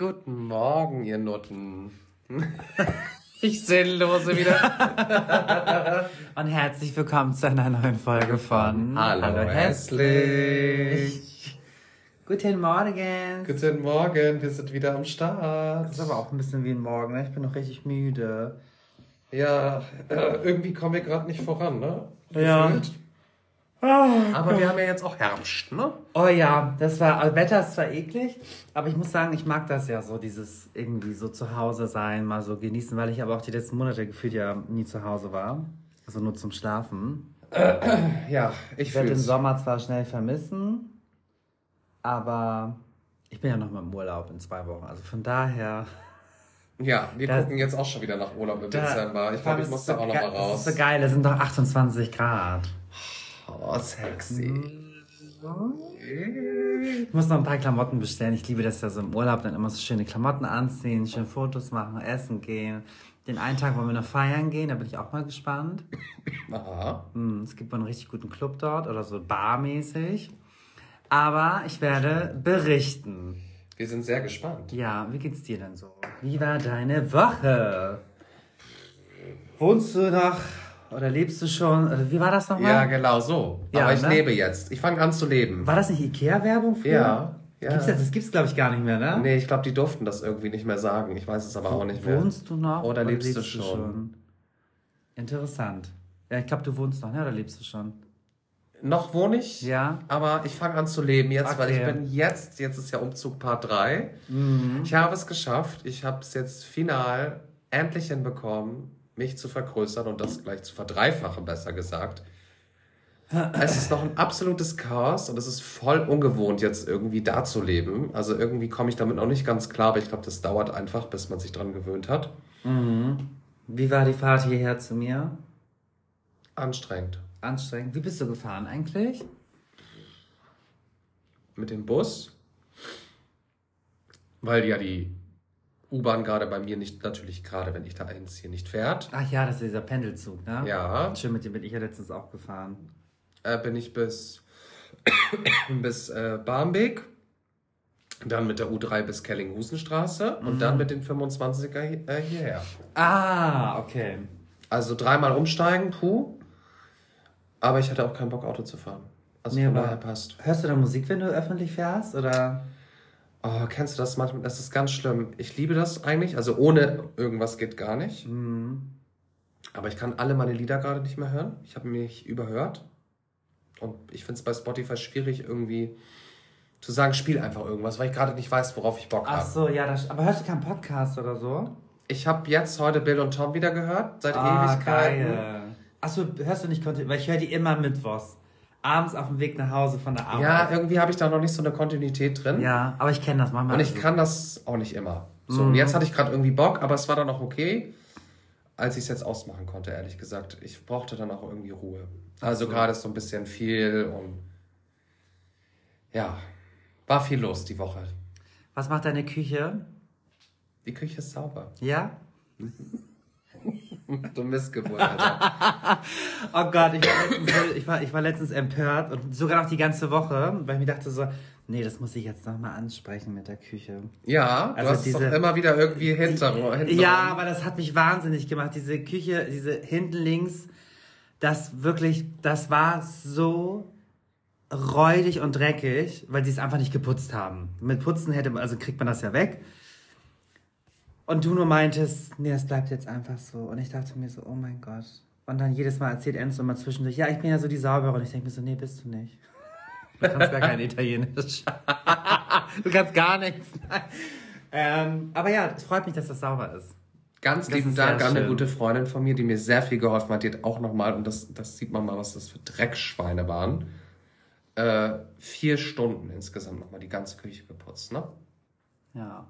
Guten Morgen, ihr Nutten. Ich sinnlose wieder. Und herzlich willkommen zu einer neuen Folge von Hallo, Hallo hässlich. Guten Morgen. Guten Morgen, wir sind wieder am Start. Das ist aber auch ein bisschen wie ein Morgen, ne? Ich bin noch richtig müde. Ja, äh, irgendwie kommen wir gerade nicht voran, ne? Ja. Gefühlt. Aber wir haben ja jetzt auch Herbst, ne? Oh ja, das war, also Wetter ist zwar eklig, aber ich muss sagen, ich mag das ja so, dieses irgendwie so zu Hause sein, mal so genießen, weil ich aber auch die letzten Monate gefühlt ja nie zu Hause war. Also nur zum Schlafen. Ja, ich Ich werde den. Sommer zwar schnell vermissen, aber ich bin ja noch mal im Urlaub in zwei Wochen. Also von daher. Ja, wir Da- gucken jetzt auch schon wieder nach Urlaub im Dezember. Ich glaube, ich Das muss da auch noch mal raus. Das ist so geil, es sind doch 28 Grad. Oh, sexy. Ich muss noch ein paar Klamotten bestellen. Ich liebe das ja so im Urlaub, dann immer so schöne Klamotten anziehen, schön Fotos machen, essen gehen. Den einen Tag wollen wir noch feiern gehen, da bin ich auch mal gespannt. Aha. Hm, Es gibt wohl einen richtig guten Club dort oder so barmäßig. Aber ich werde berichten. Wir sind sehr gespannt. Ja, wie geht's dir denn so? Wie war deine Woche? Wohnst du noch oder lebst du schon? Wie war das nochmal? Ja, genau so. Ja, Aber ich ne? lebe jetzt. Ich fange an zu leben. War das nicht Ikea-Werbung früher? Ja, ja. Gibt's das, das gibt's glaube ich gar nicht mehr, ne? Nee, ich glaube, die durften das irgendwie nicht mehr sagen. Ich weiß es aber auch nicht mehr. Wohnst du noch? Oder lebst du schon? Interessant. Ja, ich glaube, du wohnst noch, ne? Oder lebst du schon? Noch wohne ich, Ja. aber ich fange an zu leben jetzt, weil ich Okay. bin jetzt, jetzt ist ja Umzug Part 3. Ich habe es geschafft. Ich habe es jetzt final endlich hinbekommen, mich zu vergrößern und das gleich zu verdreifachen, besser gesagt. Es ist noch ein absolutes Chaos und es ist voll ungewohnt, jetzt irgendwie da zu leben. Also irgendwie komme ich damit noch nicht ganz klar, aber ich glaube, das dauert einfach, bis man sich dran gewöhnt hat. Wie war die Fahrt hierher zu mir? Anstrengend. Anstrengend. Wie bist du gefahren eigentlich? mit dem Bus, weil ja die U-Bahn gerade bei mir nicht, natürlich gerade wenn ich da einziehe, nicht fährt. Ach ja, das ist dieser Pendelzug, ne? Ja, Schön, mit dem bin ich ja letztens auch gefahren. äh, bin ich bis, bis äh, Barmbek, dann mit der U3 bis Kellinghusenstraße und dann mit den 25er hi- äh, hierher. Ah, okay. Also dreimal umsteigen, puh. Aber ich hatte auch keinen Bock, Auto zu fahren. Also Nee, von aber- daher passt. Hörst du da Musik, wenn du öffentlich fährst? Oder? Oh, kennst du das manchmal? Das ist ganz schlimm. Ich liebe das eigentlich. Also ohne irgendwas geht gar nicht. Mhm. Aber ich kann alle meine Lieder gerade nicht mehr hören. Ich habe mich überhört. Und ich finde es bei Spotify schwierig, irgendwie zu sagen, spiel einfach irgendwas, weil ich gerade nicht weiß, worauf ich Bock Ach habe. so, ja, das, aber hörst du keinen Podcast oder so? Ich habe jetzt heute Bill und Tom wieder gehört, seit Ah, Ewigkeiten. geil. Achso, hörst du nicht Content? Weil ich höre die immer mittwochs. Abends auf dem Weg nach Hause von der Arbeit. Ja, irgendwie habe ich da noch nicht so eine Kontinuität drin. Ja, aber ich kenne das manchmal. Und ich kann das auch nicht immer. So, Mhm. und jetzt hatte ich gerade irgendwie Bock, aber es war dann auch okay, als ich es jetzt ausmachen konnte, ehrlich gesagt. Ich brauchte dann auch irgendwie Ruhe. Also so. gerade ist so ein bisschen viel und ja, war viel los die Woche. Was macht deine Küche? Die Küche ist sauber. Ja? Du Missgeburt, Alter. Oh Gott, ich war, letztens, ich, war, ich war letztens empört und sogar noch die ganze Woche, weil ich mir dachte so, nee, das muss ich jetzt nochmal ansprechen mit der Küche. Ja, du Also hast es diese- doch immer wieder irgendwie hinter. hinter Ja, aber das hat mich wahnsinnig gemacht. Diese Küche, diese hinten links, das wirklich, das war so räudig und dreckig, weil sie es einfach nicht geputzt haben. Mit Putzen hätte man, also kriegt man das ja weg. Und du nur meintest, nee, das bleibt jetzt einfach so. Und ich dachte mir so, oh mein Gott. Und dann jedes Mal erzählt Enzo immer zwischendurch, ja, ich bin ja so die Saubere. Und ich denke mir so, nee, bist du nicht. Du kannst gar kein Italienisch. du kannst gar nichts. ähm, aber ja, es freut mich, dass das sauber ist. Ganz Das lieben Dank an eine gute Freundin von mir, die mir sehr viel geholfen hat. Die hat auch nochmal, und das, das sieht man mal, was das für Dreckschweine waren, äh, vier Stunden insgesamt nochmal die ganze Küche geputzt. Ne? Ja.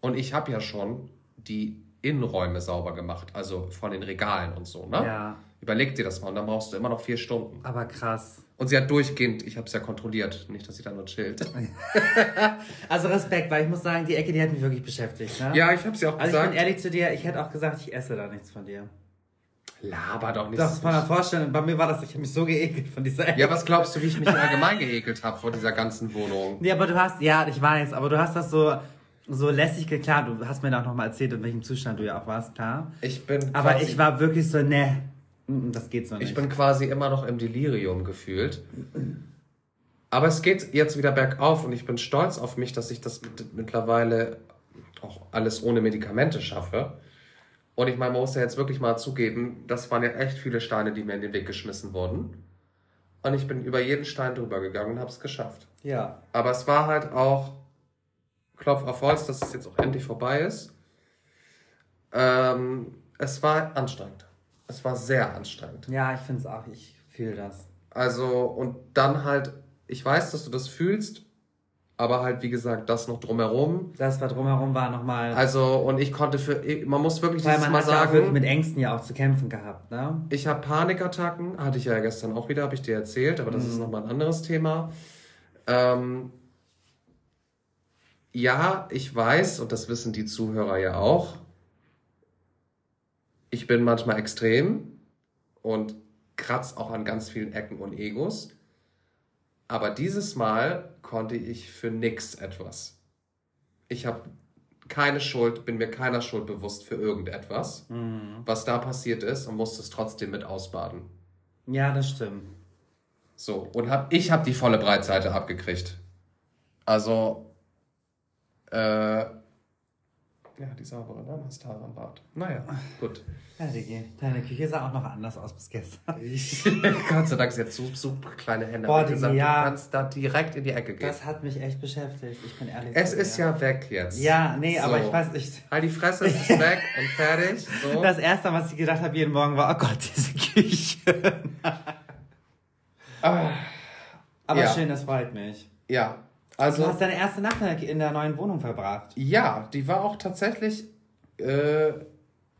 Und ich habe ja schon die Innenräume sauber gemacht, also von den Regalen und so. Ne? Ja. Überleg dir das mal und dann brauchst du immer noch vier Stunden. Aber krass. Und sie hat durchgehend, ich habe es ja kontrolliert, nicht, dass sie da nur chillt. Also Respekt, weil ich muss sagen, die Ecke, die hat mich wirklich beschäftigt. Ne? Ja, ich habe sie auch Also ich gesagt. bin ehrlich zu dir, ich hätte auch gesagt, ich esse da nichts von dir. Laber doch nicht. Das von der Vorstellung, bei mir war das, ich habe mich so geekelt von dieser Ecke. ja, was glaubst du, wie ich mich allgemein geekelt habe vor dieser ganzen Wohnung? Nee, aber du hast, ja, ich weiß, aber du hast das so so lässig klar, du hast mir auch noch mal erzählt, in welchem Zustand du ja auch warst, klar. Ich bin Aber ich war wirklich so, ne, das geht so nicht. Ich bin quasi immer noch im Delirium gefühlt. Aber es geht jetzt wieder bergauf und ich bin stolz auf mich, dass ich das mit, mittlerweile auch alles ohne Medikamente schaffe. Und ich meine, man muss ja jetzt wirklich mal zugeben, das waren ja echt viele Steine, die mir in den Weg geschmissen wurden. Und ich bin über jeden Stein drüber gegangen und habe es geschafft. Ja. Aber es war halt auch Klopf auf Holz, dass es jetzt auch endlich vorbei ist. Ähm, es war anstrengend. Es war sehr anstrengend. Ja, ich finde es auch. Ich fühle das. Also, und dann halt, ich weiß, dass du das fühlst, aber halt, wie gesagt, das noch drumherum. Das, was drumherum war, nochmal. Also, und ich konnte für, man muss wirklich Weil dieses man Mal hat ja auch sagen, mit Ängsten ja auch zu kämpfen gehabt, ne? ich habe Panikattacken, hatte ich ja gestern auch wieder, habe ich dir erzählt, aber das ist nochmal ein anderes Thema. Ähm, ja, ich weiß, und das wissen die Zuhörer ja auch, ich bin manchmal extrem und kratz auch an ganz vielen Ecken und Egos. Aber dieses Mal konnte ich für nix etwas. Ich habe keine Schuld, bin mir keiner Schuld bewusst für irgendetwas, was da passiert ist und musste es trotzdem mit ausbaden. Ja, das stimmt. So, und hab, ich habe die volle Breitseite abgekriegt. Also, äh, ja, die saubere ne? Mascara am Bart. Naja, gut. Ja, Digi, deine Küche sah auch noch anders aus bis gestern. Gott sei Dank, sie hat super, super kleine Hände. Boah, Digi, gesagt, ja. Du kannst da direkt in die Ecke gehen. Das hat mich echt beschäftigt, ich bin ehrlich. es ist ja weg jetzt. Ja, nee, aber So. ich weiß nicht. Halt die Fresse, es ist weg und fertig. So. Das erste, was ich gedacht habe jeden Morgen war, oh Gott, diese Küche. Ah, Aber Ja. schön, das freut mich. ja, Du also, hast deine erste Nacht in der- neuen Wohnung verbracht. ja, die war auch tatsächlich äh,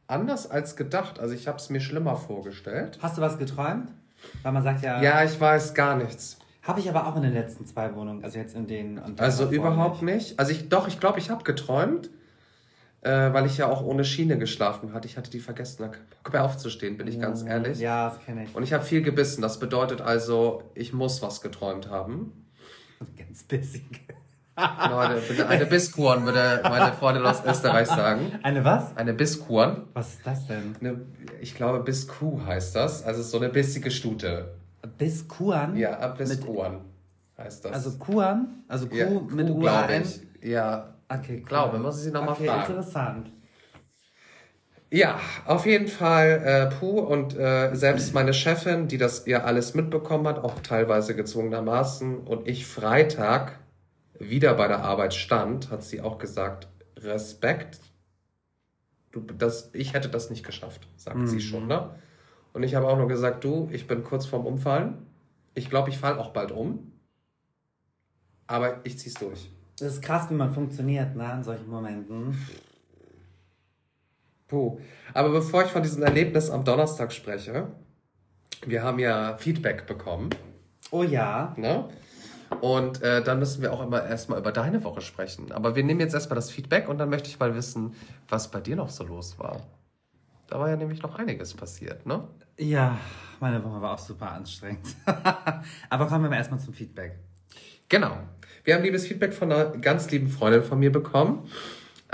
anders als gedacht. Also, ich habe es mir schlimmer vorgestellt. Hast du was geträumt? Weil man sagt ja, Ja, ich weiß gar nichts. habe ich aber auch in den letzten zwei Wohnungen, also jetzt in den und Also überhaupt nicht. Also ich doch, ich glaube, ich habe geträumt, äh, weil ich ja auch ohne Schiene geschlafen hatte. Ich hatte die vergessen, da Bock mehr aufzustehen, bin ich ganz ehrlich. Ja, das kenne ich. Und ich habe viel gebissen. Das bedeutet also, ich muss was geträumt haben. Ganz bissig. Leute, bitte eine Bisskuren, würde meine Freundin aus Österreich sagen. Eine was? Eine Bisskuren. Was ist das denn? Eine, ich glaube, Bisskuh heißt das. Also so eine bissige Stute. Biskuan? Ja, Bisskuren heißt das. Also Kuan? Also Kuh ja, mit Kuh, U glaube ich. Ja, Okay, Glaube, muss ich sie noch mal okay, fragen. interessant. Ja, auf jeden Fall äh, Puh und äh, selbst meine Chefin, die das ja alles mitbekommen hat, auch teilweise gezwungenermaßen, und ich Freitag wieder bei der Arbeit stand, hat sie auch gesagt, Respekt, du, das, ich hätte das nicht geschafft, sagt sie schon, ne? Und ich habe auch nur gesagt, du, ich bin kurz vorm Umfallen. Ich glaube, ich falle auch bald um. Aber ich zieh's durch. Das ist krass, wie man funktioniert, ne, in solchen Momenten. Puh. Aber bevor ich von diesem Erlebnis am Donnerstag spreche, wir haben ja Feedback bekommen, Oh ja. ne? Und äh, dann müssen wir auch immer erstmal über deine Woche sprechen. Aber wir nehmen jetzt erstmal das Feedback und dann möchte ich mal wissen, was bei dir noch so los war. Da war ja nämlich noch einiges passiert, ne? Ja, meine Woche war auch super anstrengend. Aber kommen wir mal erstmal zum Feedback. Genau. Wir haben liebes Feedback von einer ganz lieben Freundin von mir bekommen,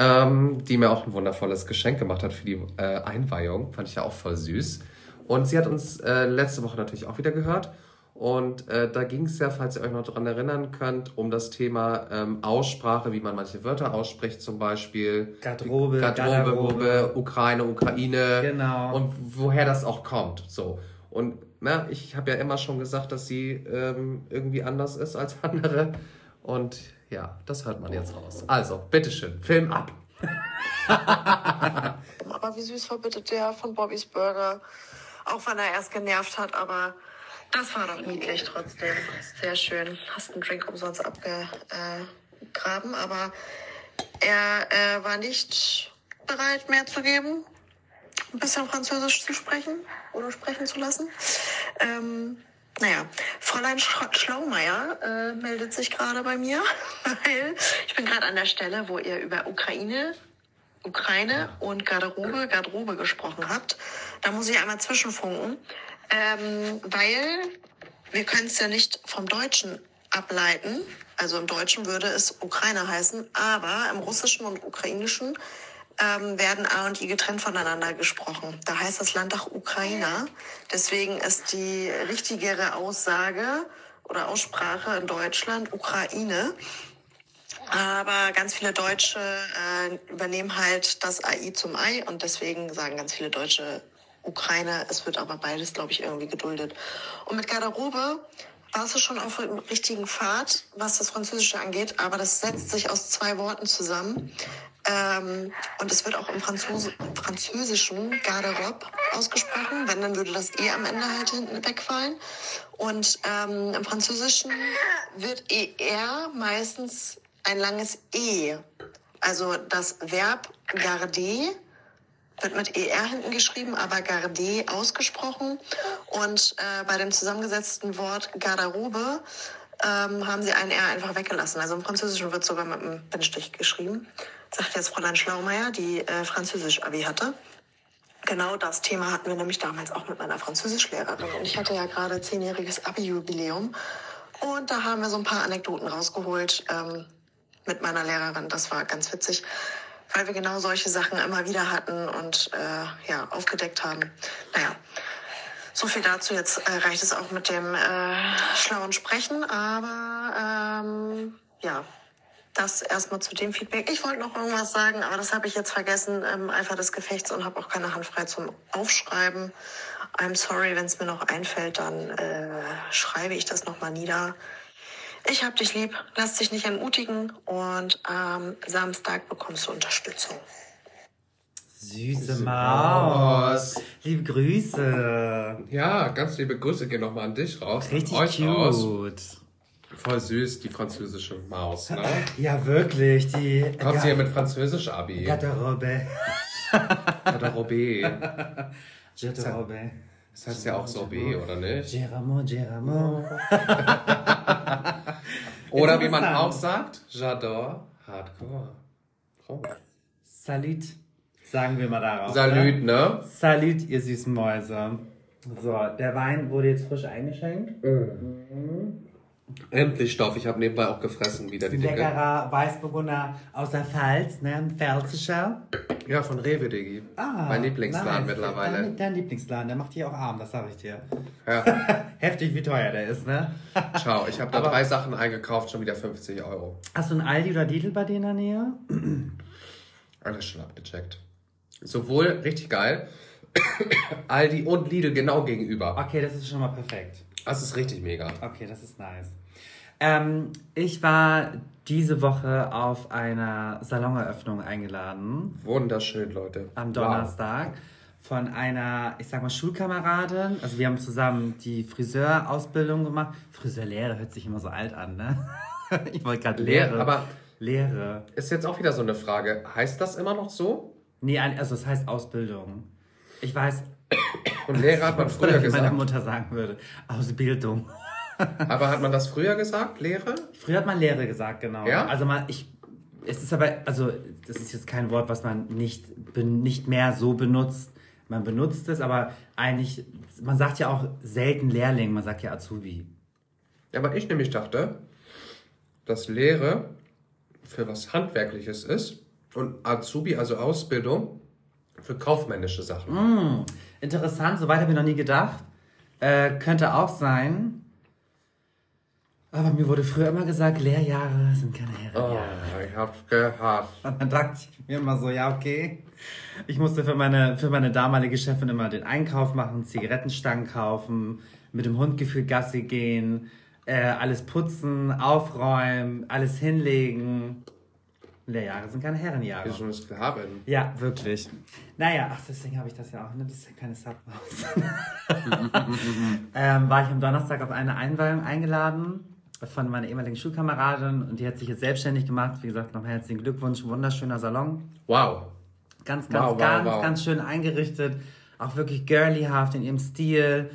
ähm, die mir auch ein wundervolles Geschenk gemacht hat für die äh, Einweihung. Fand ich ja auch voll süß. Und sie hat uns äh, letzte Woche natürlich auch wieder gehört. Und äh, da ging es ja, falls ihr euch noch daran erinnern könnt, um das Thema ähm, Aussprache, wie man manche Wörter ausspricht, zum Beispiel Garderobe, Garderobe, Garderobe. Ukraine, Ukraine. Genau. Und woher das auch kommt. So. Und na, ich habe ja immer schon gesagt, dass sie ähm, irgendwie anders ist als andere. Und ja, das hört man jetzt raus. Also, bitteschön, Film ab. Aber wie süß war bitte der von Bobbys Burger. Auch wenn er erst genervt hat, aber das war doch niedlich trotzdem. Sehr schön. Hast einen Drink umsonst abgegraben, aber er äh, war nicht bereit, mehr zu geben. Ein bisschen Französisch zu sprechen oder sprechen zu lassen. Ähm, naja, Fräulein Sch Schlaumeier äh, meldet sich gerade bei mir, weil ich bin gerade an der Stelle, wo ihr über Ukraine Ukraine und Garderobe, Garderobe gesprochen habt. Da muss ich einmal zwischenfunken, ähm, weil wir können es ja nicht vom Deutschen ableiten. Also im Deutschen würde es Ukraine heißen, aber im Russischen und Ukrainischen ähm, werden A und I getrennt voneinander gesprochen. Da heißt das Land auch Ukraine. Deswegen ist die richtigere Aussage oder Aussprache in Deutschland Ukraine. Aber ganz viele Deutsche äh, übernehmen halt das AI zum Ei und deswegen sagen ganz viele Deutsche Ukraine. Es wird aber beides, glaube ich, irgendwie geduldet. Und mit Garderobe warst du schon auf dem richtigen Pfad, was das Französische angeht, aber das setzt sich aus zwei Worten zusammen. Ähm, und es wird auch im Franzose, Französischen Garderobe ausgesprochen. Wenn, dann würde das E am Ende halt hinten wegfallen. Und ähm, im Französischen wird ER meistens ein langes E. Also das Verb garder wird mit ER hinten geschrieben, aber garder ausgesprochen. Und äh, bei dem zusammengesetzten Wort Garderobe ähm, haben sie ein R einfach weggelassen. Also im Französischen wird sogar mit einem Bindestrich geschrieben. Sagt jetzt Fräulein Schlaumeier, die äh, Französisch-Abi hatte. Genau das Thema hatten wir nämlich damals auch mit meiner Französischlehrerin. Und ich hatte ja gerade zehnjähriges Abi-Jubiläum. Und da haben wir so ein paar Anekdoten rausgeholt ähm, mit meiner Lehrerin. Das war ganz witzig weil wir genau solche Sachen immer wieder hatten und äh, ja, aufgedeckt haben. Naja, so viel dazu. Jetzt äh, reicht es auch mit dem äh, schlauen Sprechen, aber ähm, ja, das erstmal zu dem Feedback. Ich wollte noch irgendwas sagen, aber das habe ich jetzt vergessen im Eifer des Gefechts und habe auch keine Hand frei zum Aufschreiben. I'm sorry, wenn es mir noch einfällt, dann äh, schreibe ich das nochmal nieder. Ich hab dich lieb, lass dich nicht entmutigen und am Samstag bekommst du Unterstützung. Süße Maus. Liebe Grüße. Ja, ganz liebe Grüße gehen nochmal an dich raus. Richtig euch cute. Raus. Voll süß, die französische Maus, ne? Ja, wirklich. Die Kommt sie hier mit Französisch-Abi? Garderobe. Garderobe. Garderobe. Das heißt ja auch Sorbet, oder nicht? Geramo, Geramo. Oder wie man auch sagt, J'adore Hardcore. Oh. Salut. Sagen wir mal darauf. Salüt, ne? ne? Salut, ihr süßen Mäuse. So, der Wein wurde jetzt frisch eingeschenkt. Endlich Stoff. Ich habe nebenbei auch gefressen wieder die. Leckerer Weißburgunder aus der Pfalz, ne? Ein Pfälzischer. Ja, von Rewe, Digi. Ah, mein Lieblingsladen nice. mittlerweile. Dein, dein Lieblingsladen, der macht dich auch arm, das sag ich dir. Ja, Heftig, wie teuer der ist, ne? ciao. Ich habe da Aber- drei Sachen eingekauft, schon wieder 50 Euro. Hast du einen Aldi oder Lidl bei dir in der Nähe? Alles schon abgecheckt. Sowohl richtig geil, Aldi und Lidl genau gegenüber. Okay, das ist schon mal perfekt. Das ist richtig mega. Okay, das ist nice. Ähm, ich war diese Woche auf einer Saloneröffnung eingeladen. Wunderschön, Leute. am Donnerstag von einer, ich sag mal, Schulkameradin. Also wir haben zusammen die Friseurausbildung gemacht. Friseurlehre hört sich immer so alt an, ne? Ich wollte gerade Lehre, Lehre. aber- Lehre. Wow. Ist jetzt auch wieder so eine Frage. Heißt das immer noch so? Nee, also es heißt Ausbildung. Ich weiß, Und Lehre hat man früher wie meine gesagt. Mutter sagen würde. Ausbildung. Aber hat man das früher gesagt, Lehre? Früher hat man Lehre gesagt, genau. Ja? Also man, ich, es ist aber, also das ist jetzt kein Wort, was man nicht, nicht mehr so benutzt. Man benutzt es, aber eigentlich, man sagt ja auch selten Lehrling, man sagt ja Azubi. Ja, aber ich nämlich dachte, dass Lehre für was Handwerkliches ist und Azubi, also Ausbildung, für kaufmännische Sachen. Hm, interessant, soweit habe ich noch nie gedacht. Äh, könnte auch sein. Aber mir wurde früher immer gesagt, Lehrjahre sind keine Oh, Herrenjahre. ich hab's gehört. Und dann dachte ich mir immer so, ja, okay. Ich musste für meine, für meine damalige Chefin immer den Einkauf machen, Zigarettenstangen kaufen, mit dem Hund gefühlt Gassi gehen, äh, alles putzen, aufräumen, alles hinlegen. Lehrjahre sind keine Herrenjahre. Wie so eine Sklavin. Ja, wirklich. Naja, ach, deswegen habe ich das ja auch. Ne? Das ist ja keine Submaus. ähm, war ich am Donnerstag auf eine Einweihung eingeladen von meiner ehemaligen Schulkameradin und die hat sich jetzt selbstständig gemacht. Wie gesagt, nochmal herzlichen Glückwunsch. Wunderschöner Salon. Wow. Ganz, ganz, Wow, wow, ganz, wow. ganz schön eingerichtet. Auch wirklich girlyhaft in ihrem Stil.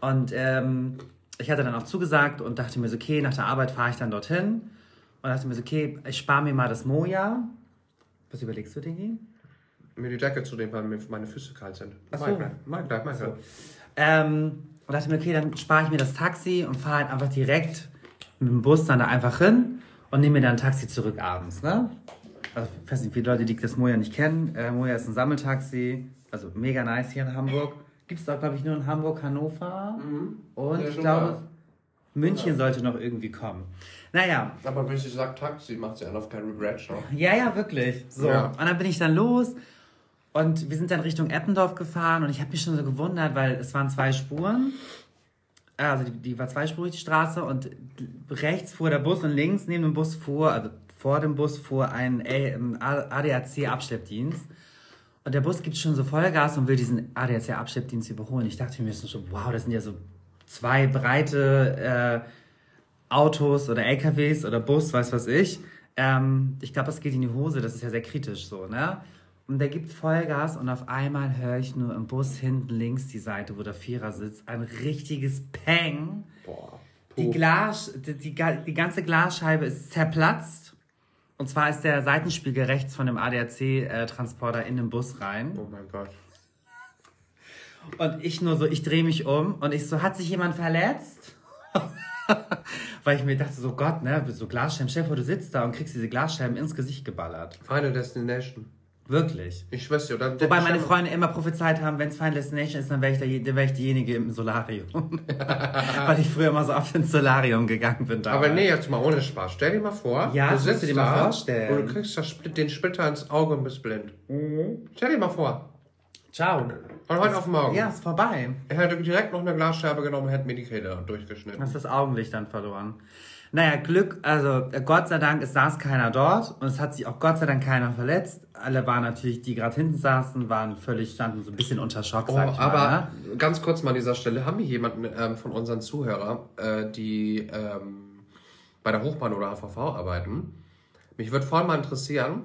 Und ähm, ich hatte dann auch zugesagt und dachte mir so, okay, nach der Arbeit fahre ich dann dorthin. Und dachte mir so, okay, ich spare mir mal das Moja. Was überlegst du, Dingi? Mir die Decke zu nehmen, weil mir meine Füße kalt sind. Ach so. Mach gleich, mach gleich. Ähm, und dachte mir, okay, dann spare ich mir das Taxi und fahre halt einfach direkt mit dem Bus dann da einfach hin. und nehme mir dann ein Taxi zurück abends, ne? Also, ich weiß nicht, wie viele Leute, die das Moja nicht kennen. Äh, Moja ist ein Sammeltaxi, also mega nice hier in Hamburg. Gibt es auch, glaube ich, nur in Hamburg, Hannover. Und Ja, ich glaube. München sollte noch irgendwie kommen. Naja, Aber wenn ich sage Taxi, macht sie einen auf keinen Regret Show. ja, ja, wirklich. So. Ja. Und dann bin ich dann los und wir sind dann Richtung Eppendorf gefahren und ich habe mich schon so gewundert, weil es waren zwei Spuren. Also die, die war zweispurig, die Straße und rechts fuhr der Bus und links neben dem Bus fuhr, also vor dem Bus fuhr ein ADAC-Abschleppdienst. Und der Bus gibt schon so Vollgas und will diesen ADAC-Abschleppdienst überholen. Ich dachte mir so, wow, das sind ja so zwei breite äh, Autos oder LKWs oder Bus, weiß was ich. Ähm, ich glaube, das geht in die Hose, das ist ja sehr kritisch so, ne? Und der gibt Vollgas und auf einmal höre ich nur im Bus hinten links die Seite, wo der Vierer sitzt, ein richtiges Peng. Boah. Die, Glas, die, die, die ganze Glasscheibe ist zerplatzt. Und zwar ist der Seitenspiegel rechts von dem ADAC-Transporter in den Bus rein. Oh mein Gott. Und ich nur so, ich drehe mich um und ich so, hat sich jemand verletzt? Weil ich mir dachte, so Gott, ne, so Glasscheiben, Chef, du sitzt da und kriegst diese Glasscheiben ins Gesicht geballert. Final Destination. Wirklich. Ich schwör's dir. Dann, Wobei meine Freunde immer prophezeit haben, wenn es Final Destination ist, dann wäre ich, der, dann wär ich diejenige im Solarium. Weil ich früher immer so oft ins Solarium gegangen bin. Aber damals. nee, jetzt mal ohne Spaß. Stell dir mal vor, Ja, du das sitzt dir mal da vorstellen. und du kriegst das, den Splitter ins Auge und bist blind. Stell dir mal vor. Ciao. Von heute auf morgen. Ja, ist vorbei. Er hätte direkt noch eine Glasscheibe genommen und hätte mir die Kehle durchgeschnitten. Hast das Augenlicht dann verloren. Naja, Glück, also äh, Gott sei Dank, es saß keiner dort und es hat sich auch Gott sei Dank keiner verletzt. Alle waren natürlich, die gerade hinten saßen, waren völlig, standen so ein bisschen unter Schock, Oh, aber mal. Ne? ganz kurz mal an dieser Stelle, haben wir jemanden ähm, von unseren Zuhörern, äh, die ähm, bei der Hochbahn oder HVV arbeiten? Mich würde voll mal interessieren,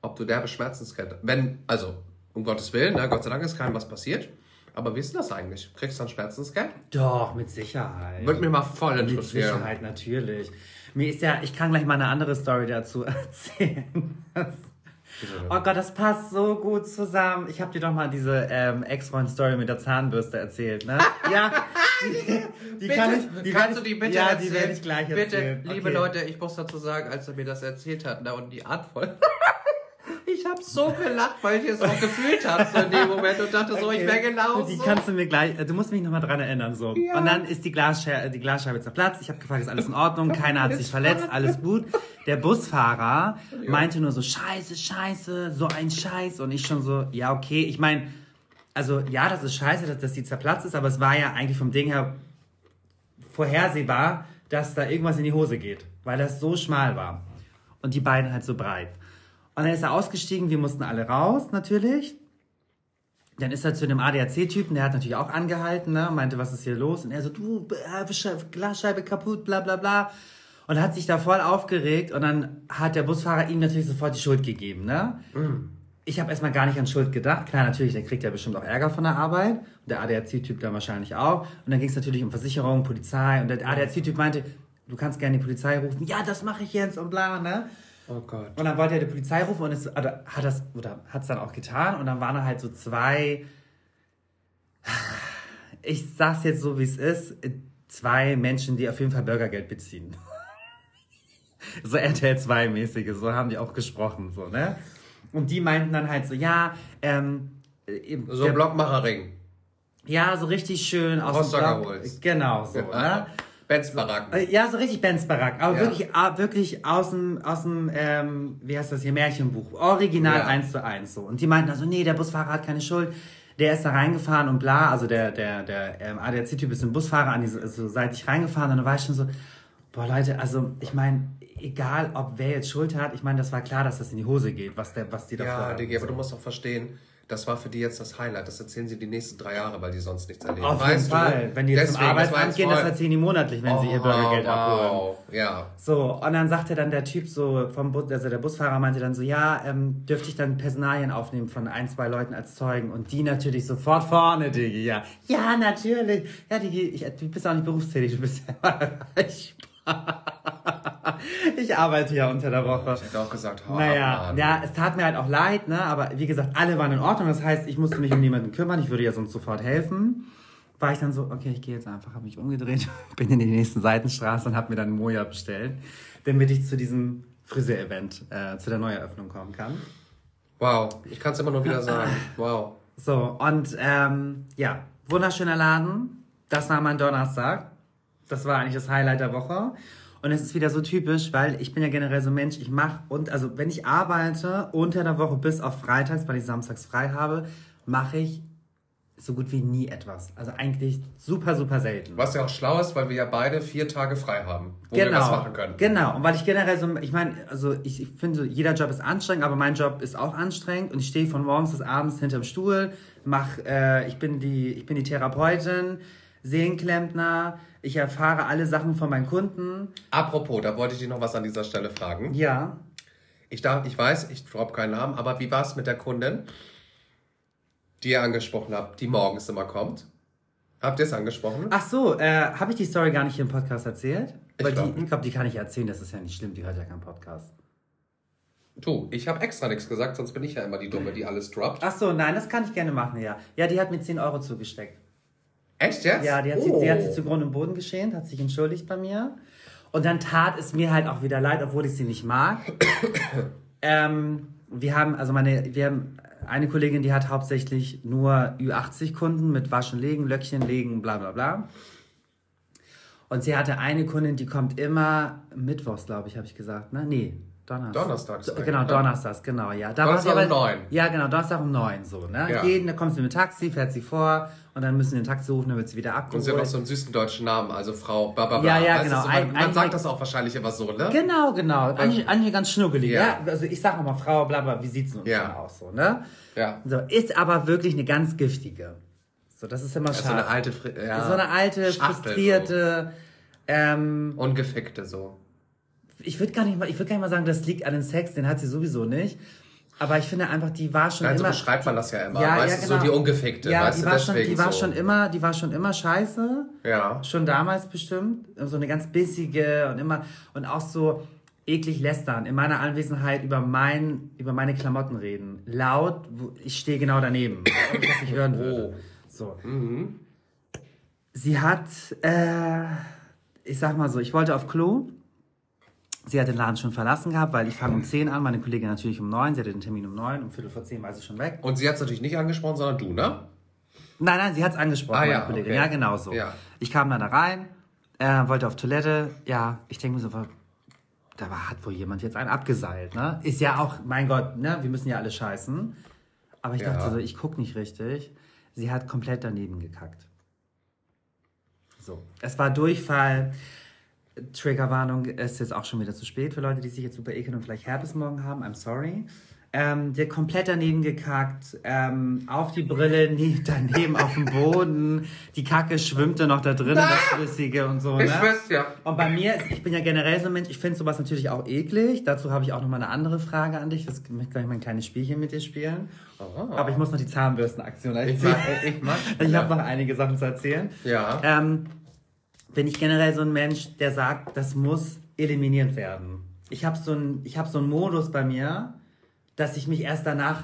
ob du derbe Schmerzenskette, wenn, also um Gottes Willen, ne, Gott sei Dank ist keinem was passiert, aber wie ist denn das eigentlich? Kriegst du einen Schmerzensgeld? Doch, mit Sicherheit. Würde mir mal voll mit interessieren. Sicherheit, natürlich. Mir ist ja, ich kann gleich mal eine andere Story dazu erzählen. Oh Gott, das passt so gut zusammen. Ich habe dir doch mal diese ähm, Ex-Freund-Story mit der Zahnbürste erzählt, ne? Ja, die, die kann ich. Die kannst du die bitte ja, erzählen? die werde ich gleich erzählen. Bitte, liebe Okay. Leute, ich muss dazu sagen, als er mir das erzählt hat, na, und die Art voll. ich habe so gelacht, weil ich es auch gefühlt habe, so in dem Moment und dachte so, ich wäre genau Die so. kannst du mir gleich, du musst mich nochmal dran erinnern, so. Ja. Und dann ist die Glasscheibe, die Glasscheibe zerplatzt. Ich habe gefragt, ist alles in Ordnung? Keiner hat sich verletzt, alles gut. Der Busfahrer meinte nur so, scheiße, scheiße, so ein Scheiß. Und ich schon so, ja, okay. Ich meine, also ja, das ist scheiße, dass, dass die zerplatzt ist, aber es war ja eigentlich vom Ding her vorhersehbar, dass da irgendwas in die Hose geht, weil das so schmal war. Und die beiden halt so breit. Und dann ist er ausgestiegen, wir mussten alle raus, natürlich. Dann ist er zu dem ADAC-Typen, der hat natürlich auch angehalten, ne, meinte, was ist hier los? Und er so, du, äh, Sche- Glasscheibe kaputt, bla bla bla. Und hat sich da voll aufgeregt und dann hat der Busfahrer ihm natürlich sofort die Schuld gegeben, ne? Ich habe erstmal gar nicht an Schuld gedacht. Klar, natürlich, der kriegt ja bestimmt auch Ärger von der Arbeit. Und der ADAC-Typ dann wahrscheinlich auch. Und dann ging es natürlich um Versicherung, Polizei. Und der ADAC-Typ meinte, du kannst gerne die Polizei rufen. Ja, das mache ich jetzt und bla, ne? Oh Gott. Und dann wollte er die Polizei rufen und es oder hat das oder hat es dann auch getan und dann waren da halt so zwei ich sag's jetzt so wie es ist, zwei Menschen, die auf jeden Fall Bürgergeld beziehen. so RTL 2 mäßige, so haben die auch gesprochen so, ne? Und die meinten dann halt so, ja, ähm äh, So der- Blockmacherring. ja, so richtig schön aus Rostocker dem Block. Holz. Genau, so, ne? Benz Baracken. Äh, Ja, so richtig Benz Barack. Aber Ja. wirklich, ah, wirklich aus dem, aus dem ähm, wie heißt das hier, Märchenbuch. Original Ja. eins zu eins so. Und die meinten also, nee, der Busfahrer hat keine Schuld. Der ist da reingefahren und bla. Also der, der, der ähm, ADAC-Typ ist ein Busfahrer an die so seitlich reingefahren. Und dann war ich schon so, boah Leute, also ich meine, egal ob wer jetzt Schuld hat, ich meine, das war klar, dass das in die Hose geht, was, der, was die da Ja. Digi, aber du musst auch verstehen, das war für die jetzt das Highlight. Das erzählen sie die nächsten drei Jahre, weil die sonst nichts erleben. Auf jeden Weißt du? Fall. Wenn die jetzt Deswegen, zum Arbeitsamt gehen, das erzählen die monatlich, wenn sie ihr Oh, Bürgergeld abholen. wow. Ja. So, und dann sagte dann der Typ so vom Bus, also der Busfahrer meinte dann so, ja, ähm, dürfte ich dann Personalien aufnehmen von ein, zwei Leuten als Zeugen und die natürlich sofort vorne, Digi, ja. Ja, natürlich. Ja, Digi, ich, du bist auch nicht berufstätig, du bist ja erreichbar. Ich arbeite ja unter der Woche. Ich hätte auch gesagt, hau Naja, ab, ja, es tat mir halt auch leid, ne? Aber wie gesagt, alle waren in Ordnung. Das heißt, ich musste mich um niemanden kümmern. Ich würde ja sonst sofort helfen. war ich dann so, okay, ich gehe jetzt einfach, habe mich umgedreht, bin in die nächste Seitenstraße und habe mir dann Moja bestellt, damit ich zu diesem Friseur-Event, äh, zu der Neueröffnung kommen kann. Wow, ich kann es immer nur wieder sagen. Wow. So, und ähm, ja, wunderschöner Laden. Das war mein Donnerstag. Das war eigentlich das Highlight der Woche. Und es ist wieder so typisch, weil ich bin ja generell so Mensch, ich mache und also wenn ich arbeite unter der Woche bis auf Freitags, weil ich samstags frei habe, mache ich so gut wie nie etwas. Also eigentlich super, super selten. Was ja auch schlau ist, weil wir ja beide vier Tage frei haben, wo genau, wir was machen können. Genau, und weil ich generell so, ich meine, also ich, ich finde, jeder Job ist anstrengend, aber mein Job ist auch anstrengend und ich stehe von morgens bis abends hinterm Stuhl, mach, äh, ich bin die, ich bin die Therapeutin, Seelenklempner, ich erfahre alle Sachen von meinen Kunden. Apropos, da wollte ich dich noch was an dieser Stelle fragen. Ja. Ich darf, ich weiß, ich droppe keinen Namen, aber wie war es mit der Kundin, die ihr angesprochen habt, die morgens immer kommt? Habt ihr es angesprochen? Ach so, äh, habe ich die Story gar nicht hier im Podcast erzählt? Ich Weil glaub die, ich glaube, die kann ich erzählen, das ist ja nicht schlimm, die hört ja keinen Podcast. Du, ich habe extra nichts gesagt, sonst bin ich ja immer die Dumme, die alles droppt. Ach so, nein, das kann ich gerne machen, ja. Ja, die hat mir 10 Euro zugesteckt. Echt jetzt? Ja, die hat, oh. sich, die hat sich zu Grund und Boden geschämt, hat sich entschuldigt bei mir. Und dann tat es mir halt auch wieder leid, obwohl ich sie nicht mag. ähm, wir haben, also meine, wir haben eine Kollegin, die hat hauptsächlich nur Ü80-Kunden mit Waschen legen, Löckchen legen, bla bla bla. Und sie hatte eine Kundin, die kommt immer mittwochs, glaube ich, habe ich gesagt. Ne? Nee, Donnerstag. Donnerstags So, Genau, ne? Donnerstags, genau, ja. Da Donnerstag sie um neun. Ja, genau, Donnerstag um neun, so, ne? Ja. Jeden, da kommt sie mit dem Taxi, fährt sie vor und dann müssen wir den Taxi rufen, dann wird sie wieder Und abgeholt. sie hat auch so einen süßen deutschen Namen, also Frau Bababa. Ja, ja, genau. So, man, Ein- man sagt das auch wahrscheinlich immer so, ne? Genau, genau. Eigentlich, eigentlich ganz schnuckelig. Ja. Ja. Also ich sag auch mal Frau, bla bla, wie sieht's nun Ja. aus so, ne? Ja. So, ist aber wirklich eine ganz giftige. So, das ist immer ist so schade. eine alte, ja, so eine alte, Schachtel frustrierte, ähm, So. Ungefickte so. Ich würde gar nicht mal, ich würde gar nicht mal sagen, das liegt an den Sex, den hat sie sowieso nicht. Aber ich finde einfach, die war schon Nein, so immer. beschreibt man das ja immer. ja, weißt ja, du, genau. so die Ungefickte. Ja, weißt die du, war, schon, die war so. schon immer, die war schon immer scheiße. Ja. Schon damals bestimmt. So eine ganz bissige und immer, und auch so eklig lästern. In meiner Anwesenheit über mein, über meine Klamotten reden. Laut, ich stehe genau daneben. Ob ich das nicht hören würde. Oh. So. Mhm. Sie hat, äh, ich sag mal so, ich wollte auf Klo. Sie hat den Laden schon verlassen gehabt, weil ich fange um 10 an, meine Kollegin natürlich um 9, sie hatte den Termin um 9, um Viertel vor 10 war sie schon weg. Und sie hat es natürlich nicht angesprochen, sondern du, ne? Nein, nein, sie hat es angesprochen, Ah, meine ja, Kollegin. okay. Ja, genau so. Ja. Ich kam dann da rein, äh, wollte auf Toilette. Ja, ich denke mir so, da war, hat wohl jemand jetzt einen abgeseilt, ne? Ist ja auch, mein Gott, ne? Wir müssen ja alle scheißen. Aber ich Ja. dachte so, ich guck nicht richtig. Sie hat komplett daneben gekackt. So. Es war Durchfall. Triggerwarnung, es ist jetzt auch schon wieder zu spät für Leute, die sich jetzt super ekeln und vielleicht Herpes morgen haben. I'm sorry. Ähm, der komplett daneben gekackt, ähm, auf die Brille, nie, daneben auf dem Boden. Die Kacke schwimmte noch da drin, das Flüssige und so. Ich ne? weiß ja. Und bei mir, ist- ich bin ja generell so ein Mensch, ich finde sowas natürlich auch eklig. Dazu habe ich auch noch mal eine andere Frage an dich. Das möchte ich gleich mal ein kleines Spielchen mit dir spielen. Aber ich muss noch die Zahnbürstenaktion Ich erzählen. mag, ich mag. Ich habe noch einige Sachen zu erzählen. Ja. Ähm, bin ich generell so ein Mensch, der sagt, das muss eliminiert werden. Ich habe so einen ich hab so einen Modus bei mir, dass ich mich erst danach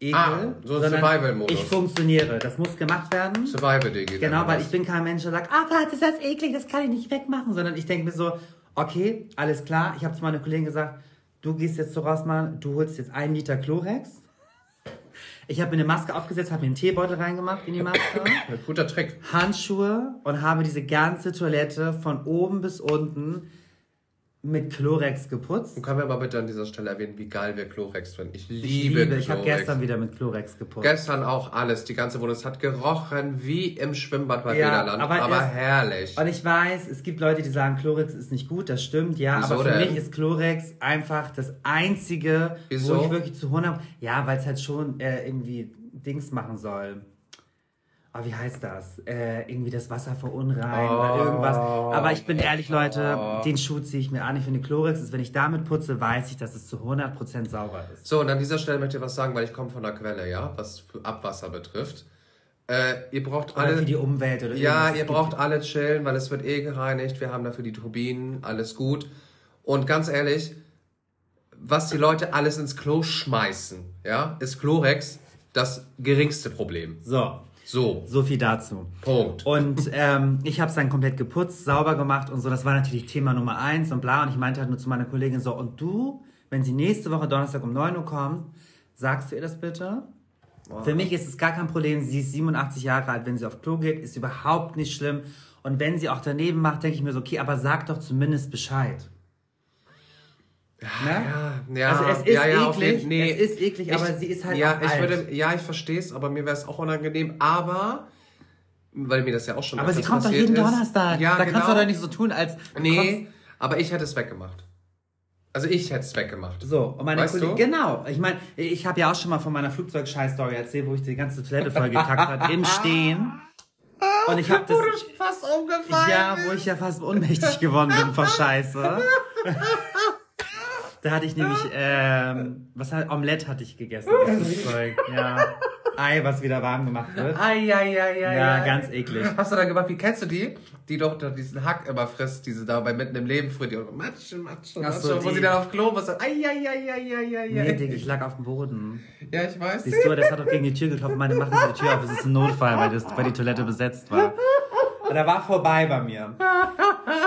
ekel. Ah, so ein Survival-Modus. Ich funktioniere. Das muss gemacht werden. Survival Digi. Genau, weil ich bin kein Mensch, der sagt, ah Gott, ist das eklig, das kann ich nicht wegmachen, sondern ich denke mir so, okay, alles klar. Ich habe zu meiner Kollegin gesagt, du gehst jetzt so raus, Mann, du holst jetzt einen Liter Chlorex. Ich habe mir eine Maske aufgesetzt, habe mir einen Teebeutel reingemacht in die Maske, Guter Trick. Handschuhe und habe diese ganze Toilette von oben bis unten mit Chlorex geputzt. Und können wir mal bitte an dieser Stelle erwähnen, wie geil wir Chlorex finden. Ich Ich liebe, liebe, ich habe Chlorex. gestern wieder mit Chlorex geputzt. Gestern auch alles, die ganze Wohnung. Es hat gerochen wie im Schwimmbad bei Ja, Federland. aber Aber, es- herrlich. Und ich weiß, es gibt Leute, die sagen, Chlorex ist nicht gut, das stimmt, ja, Wieso aber für denn? mich ist Chlorex einfach das einzige, Wieso? wo ich wirklich zu 100, ja, weil es halt schon äh, irgendwie Dings machen soll. Oh, wie heißt das? Äh, irgendwie das Wasser verunreinigen oder Oh. irgendwas. Aber ich bin ehrlich, Leute, den Schuh ziehe ich mir an. Ich finde Chlorex ist, wenn ich damit putze, weiß ich, dass es zu 100% sauber ist. So, und an dieser Stelle möchte ich was sagen, weil ich komme von der Quelle, ja, was Abwasser betrifft. Äh, ihr braucht Oder alle. für die Umwelt oder Ja, ihr gibt- braucht alle chillen, weil es wird eh gereinigt. Wir haben dafür die Turbinen, alles gut. Und ganz ehrlich, was die Leute alles ins Klo schmeißen, ja, ist Chlorex das geringste Problem. So. So. So viel dazu. Punkt. Und ähm, ich habe es dann komplett geputzt, sauber gemacht und so. Das war natürlich Thema Nummer eins und bla. Und ich meinte halt nur zu meiner Kollegin so, und du, wenn sie nächste Woche Donnerstag um 9 Uhr kommt, sagst du ihr das bitte? Für mich ist es gar kein Problem. Sie ist 87 Jahre alt. Wenn sie auf Klo geht, ist überhaupt nicht schlimm. Und wenn sie auch daneben macht, denke ich mir so, okay, aber sag doch zumindest Bescheid. Ja, ja, Also es ist ja, ja, eklig, nee. es ist eklig, aber sie ist halt ja, ich alt. würde, ja, ich verstehe es, aber mir wäre es auch unangenehm, aber, weil mir das ja auch schon Aber sie kommt doch jeden ist. Donnerstag. Ja, da genau. kannst du doch nicht so tun, als Nee, aber ich hätte es weggemacht. Also ich hätte es weggemacht. So, und meine Weißt Kollegin, du? genau. Ich meine, ich habe ja auch schon mal von meiner Flugzeugscheiß-Story erzählt, wo ich die ganze Toilette voll gekackt hat im Stehen. Und ich habe das. fast umgefallen. Ja, wo ich ja fast ohnmächtig geworden bin vor Scheiße. Da hatte ich nämlich, ähm, was hat, Omelette hatte ich gegessen. Ja. Ei, was wieder warm gemacht wird. Ai, ai, ai, ai, Ja, ganz eklig. Hast du da gemacht, wie kennst du die? Die doch da diesen Hack immer frisst, diese da bei mitten im Leben früh, die Matschen, Matschen, Ach so, Matschen, wo die. sie dann auf Klo sagt. Ai, ai, ai, ai, ai, ai, Nee. Digga, ich lag auf dem Boden. Ja, ich weiß. Die Stewardess hat doch gegen die Tür geklopft und meinte, machen Sie die Tür auf, es ist ein Notfall, weil, das, weil die Toilette besetzt war. Und er war vorbei bei mir.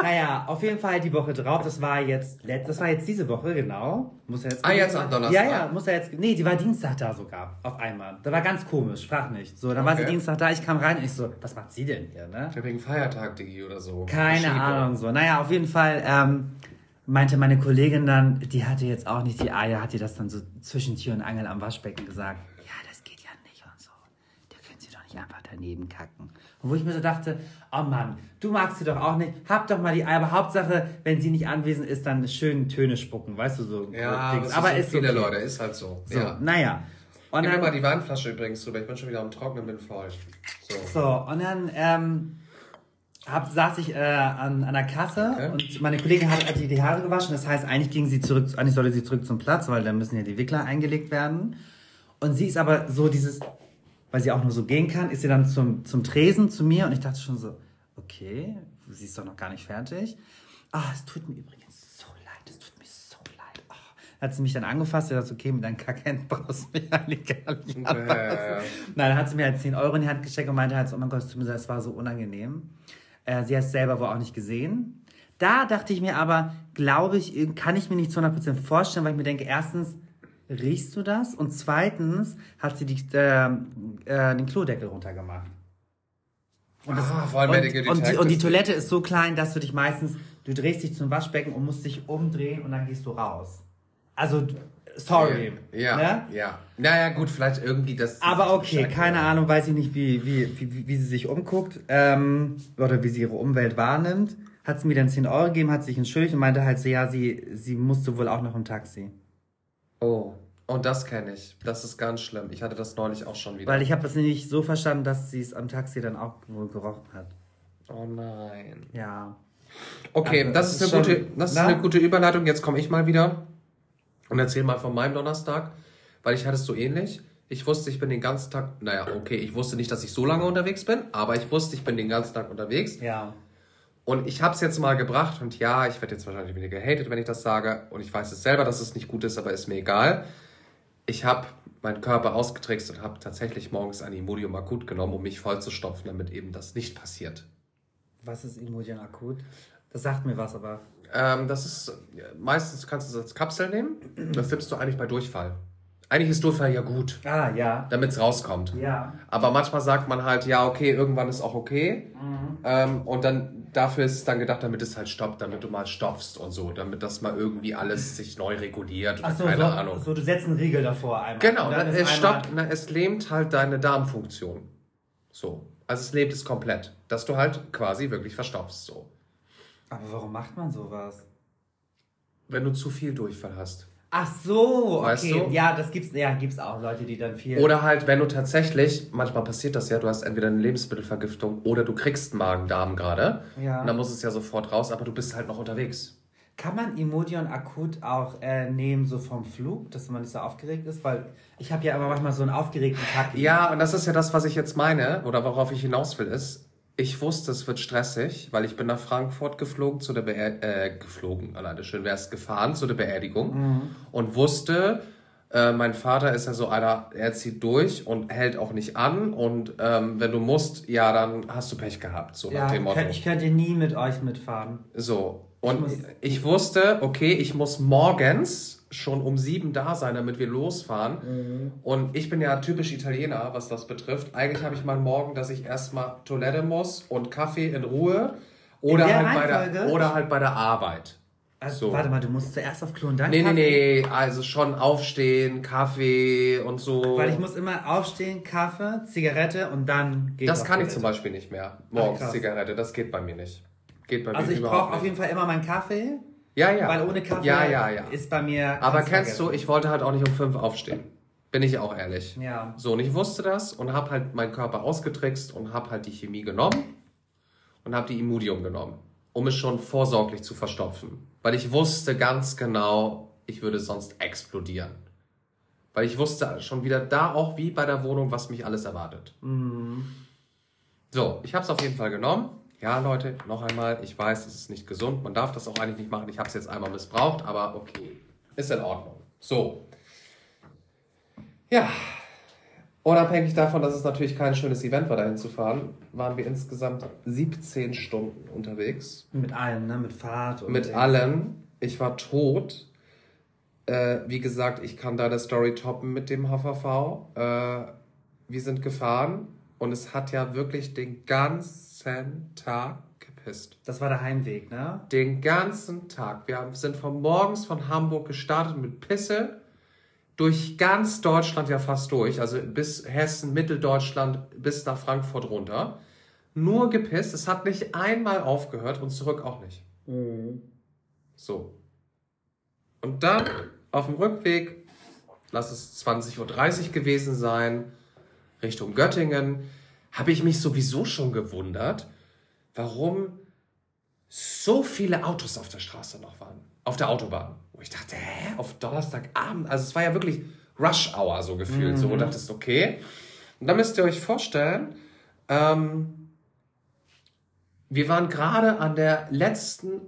Naja, auf jeden Fall die Woche drauf, das war jetzt, let- das war jetzt diese Woche, genau. Muss er jetzt Ah, jetzt am Donnerstag? Ja, ja, muss er jetzt, nee, die war Dienstag da sogar, auf einmal. Da war ganz komisch, frag nicht. So, dann war sie Okay. Dienstag da, ich kam rein und ich so, was macht sie denn hier, ne? Wegen Feiertag, Digi, oder so. Keine Verschiebung. Ahnung so. Naja, auf jeden Fall ähm, meinte meine Kollegin dann, die hatte jetzt auch nicht die Eier, hat die das dann so zwischen Tür und Angel am Waschbecken gesagt. Ja, das geht ja nicht und so. Da können sie doch nicht einfach daneben kacken. Und wo ich mir so dachte, oh Mann, du magst sie doch auch nicht, hab doch mal die Eier, aber Hauptsache, wenn sie nicht anwesend ist, dann schön Töne spucken, weißt du so. Ja, Dings. aber ist viele okay. Leute, ist halt so. So, Ja. naja. Und Gib mir dann, mal die Weinflasche übrigens rüber, ich bin schon wieder am Trocknen, bin voll. So. So, und dann ähm, hab, saß ich äh, an, an der Kasse Okay. und meine Kollegin hat, hat die, die Haare gewaschen. Das heißt, eigentlich ging sie zurück, eigentlich sollte sie zurück zum Platz, weil dann müssen ja die Wickler eingelegt werden. Und sie ist aber so dieses, weil sie auch nur so gehen kann, ist sie dann zum, zum Tresen zu mir und ich dachte schon so, okay, sie ist doch noch gar nicht fertig. Ah, es tut mir übrigens so leid, es tut mir so leid. Ah. Hat sie mich dann angefasst, sie hat gesagt, okay, mit deinen Kackhänden brauchst du mich eigentlich gar nicht anfassen. Nein, dann hat sie mir halt 10 Euro in die Hand gesteckt und meinte halt, oh mein Gott, mir es war so unangenehm. Äh, sie hat es selber wohl auch nicht gesehen. Da dachte ich mir aber, glaube ich, kann ich mir nicht zu 100% vorstellen, weil ich mir denke, erstens, riechst du das? Und zweitens hat sie die, äh, äh, den Klodeckel runtergemacht. Und, das, Ah, vor allem, und, die und, die, und die Toilette ist so klein, dass du dich meistens, du drehst dich zum Waschbecken und musst dich umdrehen und dann gehst du raus. Also, sorry. Ja, Ne? ja. Naja, gut, vielleicht irgendwie das. Aber okay, keine. Ahnung, weiß ich nicht, wie, wie, wie, wie sie sich umguckt ähm, oder wie sie ihre Umwelt wahrnimmt. Hat sie mir dann 10 Euro gegeben, hat sich entschuldigt und meinte halt so, ja, sie, sie musste wohl auch noch im Taxi. Oh, und das kenne ich. Das ist ganz schlimm. Ich hatte das neulich auch schon wieder. Weil ich habe das nämlich so verstanden, dass sie es am Taxi dann auch wohl gerochen hat. oh nein. Ja. Okay, Also, das, das ist eine gute, das ist Na? eine gute Überleitung. Jetzt komme ich mal wieder und erzähle mal von meinem Donnerstag, weil ich hatte es so ähnlich. Ich wusste, ich bin den ganzen Tag, naja, okay, ich wusste nicht, dass ich so lange unterwegs bin, aber ich wusste, ich bin den ganzen Tag unterwegs. Ja. Und ich habe es jetzt mal gebracht und ja, ich werde jetzt wahrscheinlich wieder gehatet, wenn ich das sage. Und ich weiß es selber, dass es nicht gut ist, aber ist mir egal. Ich habe meinen Körper ausgetrickst und habe tatsächlich morgens ein Imodium akut genommen, um mich voll zu stopfen, damit eben das nicht passiert. Was ist Imodium akut? Das sagt mir was, aber. Ähm, das ist, ja, meistens kannst du es als Kapsel nehmen. Das nimmst du eigentlich bei Durchfall. Eigentlich ist Durchfall ja gut, Ah, ja. damit es rauskommt. Ja. Aber manchmal sagt man halt, ja, okay, irgendwann ist auch okay. Mhm. Ähm, und dann dafür ist es dann gedacht, damit es halt stoppt, damit du mal stopfst und so, damit das mal irgendwie alles sich neu reguliert oder Achso, keine so, Ahnung. so, du setzt einen Riegel davor einmal. Genau, na, es stoppt, na, es lähmt halt deine Darmfunktion. So. Also es lebt es komplett. Dass du halt quasi wirklich verstopfst. So. Aber warum macht man sowas? Wenn du zu viel Durchfall hast. Ach so, okay. Weißt du? Ja, das gibt's, ja, gibt's auch Leute, die dann viel. Oder halt, wenn du tatsächlich, manchmal passiert das ja, du hast entweder eine Lebensmittelvergiftung oder du kriegst Magen-Darm gerade. Ja. Und dann muss es ja sofort raus, aber du bist halt noch unterwegs. Kann man Imodium akut auch äh, nehmen, so vom Flug, dass man nicht so aufgeregt ist? Weil ich habe ja immer manchmal so einen aufgeregten Tag. Ja, und das ist ja das, was ich jetzt meine, oder worauf ich hinaus will, ist, ich wusste, es wird stressig, weil ich bin nach Frankfurt geflogen zu der Beer äh, geflogen, alleine schön wäre es gefahren zu der Beerdigung und wusste, Äh, mein Vater ist ja so einer, er zieht durch und hält auch nicht an. Und ähm, wenn du musst, ja, dann hast du Pech gehabt, so ja, nach dem Motto. ich könnte nie mit euch mitfahren. So. Und muss- ich, wusste, okay, ich muss morgens schon um sieben da sein, damit wir losfahren. Mhm. Und ich bin ja typisch Italiener, was das betrifft. Eigentlich habe ich mal morgen, dass ich erstmal Toilette muss und Kaffee in Ruhe. Oder, der halt bei, der, oder halt bei der Arbeit. Also, So. Warte mal, du musst zuerst auf Klo und dann Nee, nee, Kaffee? nee, also schon aufstehen, Kaffee und so. Weil ich muss immer aufstehen, Kaffee, Zigarette und dann geht das kann ich zum Beispiel nicht mehr. Morgens krass. Zigarette, das geht bei mir nicht. Geht bei Also mir ich überhaupt brauche auf jeden Fall immer meinen Kaffee, Ja, ja. weil ohne Kaffee Ja, ja, ja. ist bei mir... Aber kennst du, vergessen. ich wollte halt auch nicht um fünf aufstehen. Bin ich auch ehrlich. Ja. So, und ich wusste das und habe halt meinen Körper ausgetrickst und habe halt die Chemie genommen und habe die Immudium genommen, um es schon vorsorglich zu verstopfen. Weil ich wusste ganz genau, ich würde sonst explodieren. Weil ich wusste schon wieder da auch wie bei der Wohnung, was mich alles erwartet. So, ich habe es auf jeden Fall genommen. Ja, Leute, noch einmal, ich weiß, es ist nicht gesund. Man darf das auch eigentlich nicht machen. Ich habe es jetzt einmal missbraucht, aber okay. Ist in Ordnung. So. Ja. Unabhängig davon, dass es natürlich kein schönes Event war, dahin zu fahren, waren wir insgesamt 17 Stunden unterwegs. Mit allem, ne? Mit Fahrt und... Mit allem. Ich war tot. Äh, wie gesagt, ich kann da der Story toppen mit dem HVV. Äh, wir sind gefahren und es hat ja wirklich den ganzen Tag gepisst. Das war der Heimweg, ne? Den ganzen Tag. Wir haben- sind von morgens von Hamburg gestartet mit Pisse. Durch ganz Deutschland ja fast durch. Also bis Hessen, Mitteldeutschland, bis nach Frankfurt runter. Nur gepisst. Es hat nicht einmal aufgehört und zurück auch nicht. So. Und dann auf dem Rückweg, lass es 20.30 Uhr gewesen sein, Richtung Göttingen, habe ich mich sowieso schon gewundert, warum so viele Autos auf der Straße noch waren. Auf der Autobahn. Wo ich dachte, hä, auf Donnerstagabend. Also es war ja wirklich Rush Hour so gefühlt. So, und dachtest, okay. Und dann müsst ihr euch vorstellen, ähm, wir waren gerade an der letzten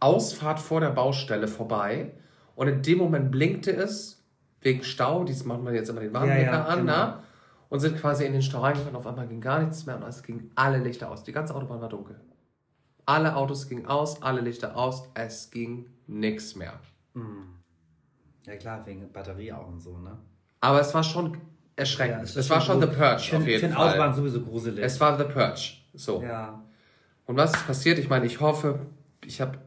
Ausfahrt vor der Baustelle vorbei und in dem Moment blinkte es wegen Stau, dies machen wir jetzt immer den Warnblinker Ja, ja, an, genau. ne? Und sind quasi in den Stau reingefahren. Auf einmal ging gar nichts mehr und es gingen alle Lichter aus. Die ganze Autobahn war dunkel. Alle Autos gingen aus, alle Lichter aus, es ging nichts mehr. Ja klar, wegen Batterie auch und so, ne? Aber es war schon erschreckend. Ja, es war schon The Purge Ich finde auf jeden find Fall. Autobahn sowieso gruselig. Es war The Purge. So. ja. Und was ist passiert? Ich meine, ich hoffe, ich habe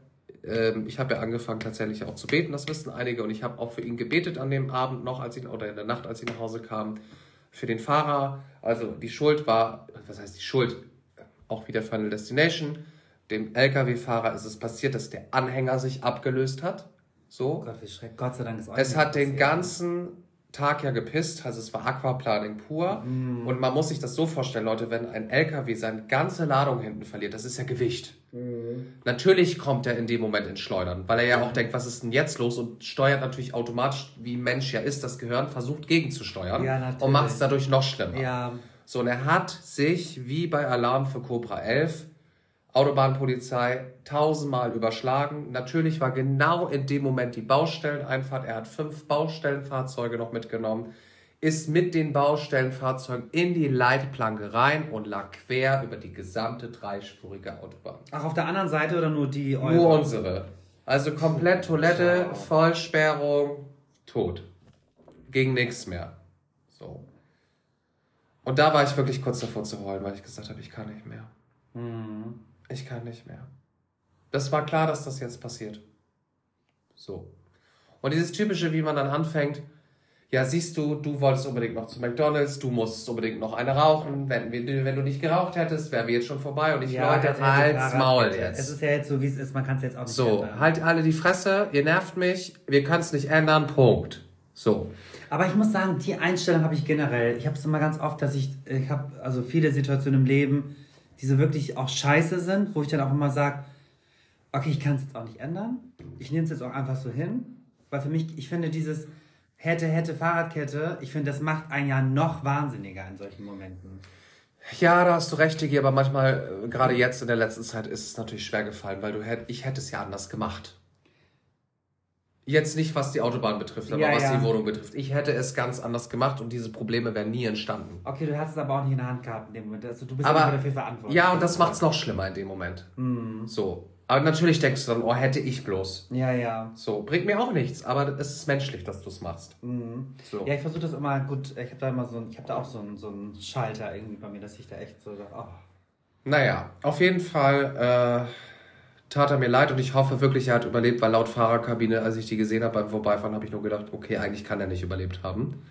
ähm, ich habe ja angefangen tatsächlich auch zu beten, das wissen einige, und ich habe auch für ihn gebetet an dem Abend noch, als ich oder in der Nacht, als ich nach Hause kam, für den Fahrer. Also die Schuld war, was heißt die Schuld? Auch wieder Final Destination. Dem LKW-Fahrer ist es passiert, dass der Anhänger sich abgelöst hat. So. Gott, wie schrecklich. Gott sei Dank ist euch Es hat den ganzen Tag ja gepisst, also es war Aquaplaning pur. Mm. Und man muss sich das so vorstellen, Leute, wenn ein LKW seine ganze Ladung hinten verliert, das ist ja Gewicht. Mm. Natürlich kommt er in dem Moment ins Schleudern, weil er ja auch denkt, was ist denn jetzt los? Und steuert natürlich automatisch, wie Mensch ja ist, das Gehirn versucht gegenzusteuern Ja, und macht es dadurch noch schlimmer. Ja, So, und er hat sich wie bei Alarm für Cobra 11, Autobahnpolizei, tausendmal überschlagen. Natürlich war genau in dem Moment die Baustelleneinfahrt. Er hat fünf Baustellenfahrzeuge noch mitgenommen, ist mit den Baustellenfahrzeugen in die Leitplanke rein und lag quer über die gesamte dreispurige Autobahn. Ach, auf der anderen Seite oder nur die eure? Nur unsere. Also komplett Toilette. Vollsperrung, tot. Ging nichts mehr. So. Und da war ich wirklich kurz davor zu heulen, weil ich gesagt habe, ich kann nicht mehr. Mhm. Ich kann nicht mehr. Das war klar, dass das jetzt passiert. So. Und dieses typische, wie man dann anfängt, ja, siehst du, du wolltest unbedingt noch zu McDonalds, du musst unbedingt noch eine rauchen. Wenn, wir- wenn du nicht geraucht hättest, wären wir jetzt schon vorbei. Und ich, Leute, hätte- hätte halt's Maul jetzt. Es ist ja jetzt so, wie es ist. Man kann es jetzt auch nicht So, ändern. halt alle die Fresse, ihr nervt mich, wir können es nicht ändern, Punkt. So. Aber ich muss sagen, die Einstellung habe ich generell. Ich habe es immer ganz oft, dass ich, ich habe also viele Situationen im Leben, die so wirklich auch scheiße sind, wo ich dann auch immer sage, okay, ich kann es jetzt auch nicht ändern. Ich nehme es jetzt auch einfach so hin. Weil für mich, ich finde dieses hätte, hätte, Fahrradkette, ich finde, das macht einen ja noch wahnsinniger in solchen Momenten. Ja, da hast du recht, Digi, aber manchmal, äh, gerade jetzt in der letzten Zeit, ist es natürlich schwer gefallen, weil du hätt, ich hätte es ja anders gemacht. Jetzt nicht, was die Autobahn betrifft, aber Ja, was ja. die Wohnung betrifft. Ich hätte es ganz anders gemacht und diese Probleme wären nie entstanden. Okay, du hast es aber auch nicht in der Hand gehabt in dem Moment. Also du bist Aber aber dafür verantwortlich. ja, und das macht es noch schlimmer in dem Moment. Mhm. So. Aber natürlich denkst du dann, oh, hätte ich bloß. Ja, ja. So, bringt mir auch nichts, aber es ist menschlich, dass du es machst. Mhm. So. Ja, ich versuche das immer gut. Ich habe da immer so ein, ich habe da auch so einen so einen Schalter irgendwie bei mir, dass ich da echt so, oh. Naja, auf jeden Fall äh, tat er mir leid und ich hoffe wirklich, er hat überlebt, weil laut Fahrerkabine, als ich die gesehen habe beim Vorbeifahren, habe ich nur gedacht, okay, eigentlich kann er nicht überlebt haben.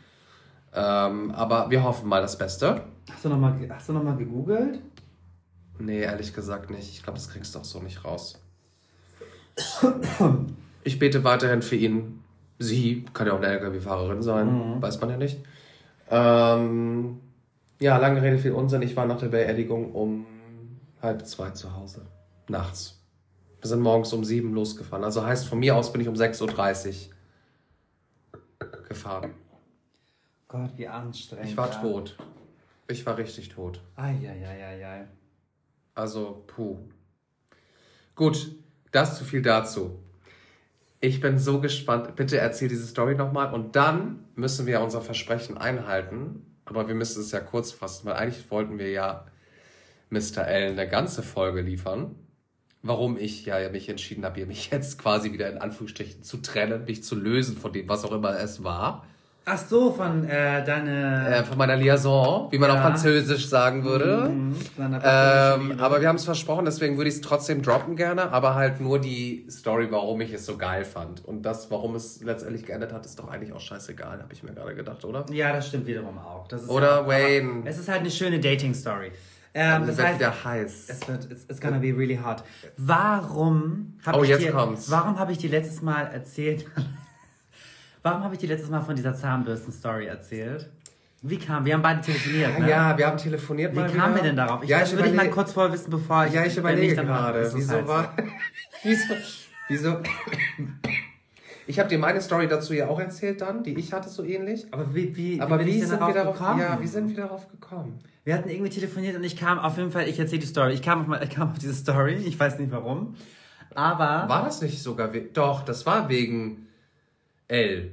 Ähm, aber wir hoffen mal das Beste. Hast du nochmal hast du noch mal gegoogelt? Nee, ehrlich gesagt nicht. Ich glaube, das kriegst du auch so nicht raus. Ich bete weiterhin für ihn. Sie, kann ja auch eine LKW-Fahrerin sein, weiß man ja nicht. Ähm, ja, lange Rede, viel Unsinn. Ich war nach der Beerdigung um halb zwei zu Hause. Nachts. Wir sind morgens um sieben losgefahren. Also heißt, von mir aus bin ich um 6.30 Uhr gefahren. Gott, wie anstrengend. Ich war ja. tot. Ich war richtig tot. Eieieiei. Also, puh. Gut, das zu viel dazu. Ich bin so gespannt. Bitte erzähl diese Story nochmal und dann müssen wir unser Versprechen einhalten. Aber wir müssen es ja kurz fassen, weil eigentlich wollten wir ja Mr. L eine ganze Folge liefern. Warum ich ja mich entschieden habe, mich jetzt quasi wieder in Anführungsstrichen zu trennen, mich zu lösen von dem, was auch immer es war. Ach so, von äh, deine. Äh, von meiner Liaison, wie man Ja. auf Französisch sagen würde. Mhm, Ähm, aber wir haben es versprochen, deswegen würde ich es trotzdem droppen gerne, aber halt nur die Story, warum ich es so geil fand. Und das, warum es letztendlich geendet hat, ist doch eigentlich auch scheißegal, habe ich mir gerade gedacht, oder? Ja, das stimmt wiederum auch. Oder ja, Wayne. Es ist halt eine schöne Dating-Story. Ähm, Es das wird heißt, wieder heiß. es wird, it's, it's gonna be really hot. Warum habe Oh, ich dir, warum habe ich dir letztes Mal erzählt? warum habe ich dir letztes Mal von dieser Zahnbürsten-Story erzählt? Wie kam? Wir haben beide telefoniert, ne? Ja, wir haben telefoniert Wie kamen wir denn darauf? Ich, ja, ich würde ich mal kurz vorher wissen, bevor ich. Ja, ich überlege gerade. Wieso so. war... wieso... Wieso... Ich habe dir meine Story dazu ja auch erzählt dann, die ich hatte so ähnlich. Aber wie, wie, Aber wie denn sind wir darauf gekommen? Ja, wie sind wir darauf gekommen? Wir hatten irgendwie telefoniert und ich kam auf jeden Fall, ich erzähle die Story. Ich kam auf, ich kam auf diese Story, ich weiß nicht warum. Aber. War das nicht sogar... we- Doch, das war wegen L.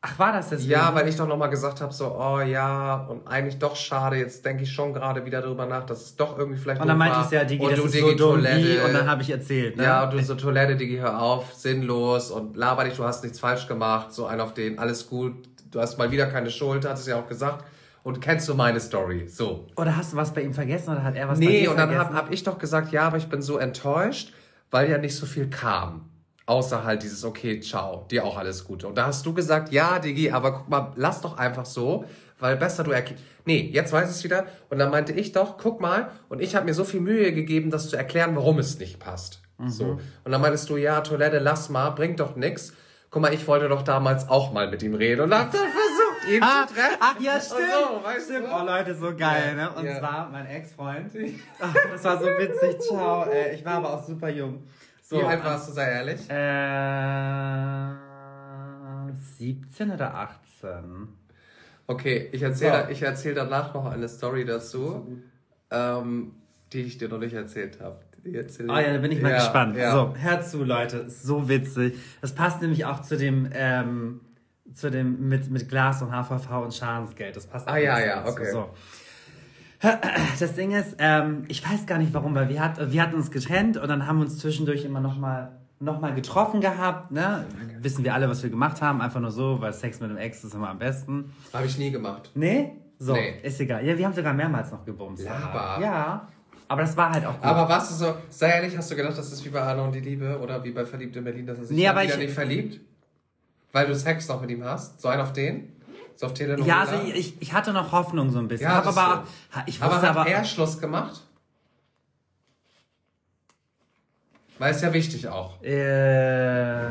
Ach, war das deswegen? Ja, weil ich doch nochmal gesagt habe, so, oh ja, und eigentlich doch schade, jetzt denke ich schon gerade wieder darüber nach, dass es doch irgendwie vielleicht Und dann meinte war. ich ja, Digi, und das du ist Digi, so dumm wie, Toilette. und dann habe ich erzählt, ne? Ja, und du so, Toilette, Digi, hör auf, sinnlos und laber dich, du hast nichts falsch gemacht, so ein auf den, alles gut, du hast mal wieder keine Schuld, hat es ja auch gesagt. Und kennst du meine Story? So. Oder hast du was bei ihm vergessen oder hat er was bei Nee, dir und dann habe hab ich doch gesagt, ja, aber ich bin so enttäuscht, weil ja nicht so viel kam. Außer halt dieses, okay, ciao, dir auch alles Gute. Und da hast du gesagt, ja, Digi, aber guck mal, lass doch einfach so, weil besser du erklärst. Nee, jetzt weiß ich es wieder. Und dann meinte ich doch, guck mal, und ich habe mir so viel Mühe gegeben, das zu erklären, warum es nicht passt. So. Und dann meintest du, ja, Toilette, lass mal, bringt doch nix. Guck mal, ich wollte doch damals auch mal mit ihm reden und hab dann versucht, ihn Ah, zu treffen. ach ja, stimmt. So, weißt stimmt. du? Oh Leute, so geil, ne? Und ja. zwar mein Ex-Freund. Das war so witzig, ciao. Ey. Ich war aber auch super jung. So, Wie alt warst du, sei ehrlich? Äh, 17 oder 18? Okay, ich erzähle So. ich erzähl danach noch eine Story dazu, ähm, die ich dir noch nicht erzählt habe. Ah ja, da bin ich mal Ja, gespannt. Ja. So, hör zu, Leute. Ist so witzig. Das passt nämlich auch zu dem, ähm, zu dem mit, mit Glas und HVV und Schadensgeld. Das passt Ah, auch ja, ein bisschen ja, dazu. okay. So. Das Ding ist, ähm, ich weiß gar nicht warum, weil wir, hat, wir hatten uns getrennt und dann haben wir uns zwischendurch immer nochmal noch mal getroffen gehabt. Ne? Wissen wir alle, was wir gemacht haben. Einfach nur so, weil Sex mit dem Ex ist immer am besten. Habe ich nie gemacht. Nee? So, Nee. ist egal. Ja, wir haben sogar mehrmals noch gebumst. Laber. Ja. Aber das war halt auch gut. Aber warst du so, sei ehrlich, hast du gedacht, das ist wie bei Arno und die Liebe oder wie bei Verliebt in Berlin, dass er sich Nee, wieder ich- nicht verliebt? Weil du Sex noch mit ihm hast? So einen auf den? So auf Telenovela? Ja, also ich, ich, ich hatte noch Hoffnung so ein bisschen. Ja, aber, stimmt. ich aber wusste hat aber, er Schluss gemacht? Weil ist ja wichtig auch. äh,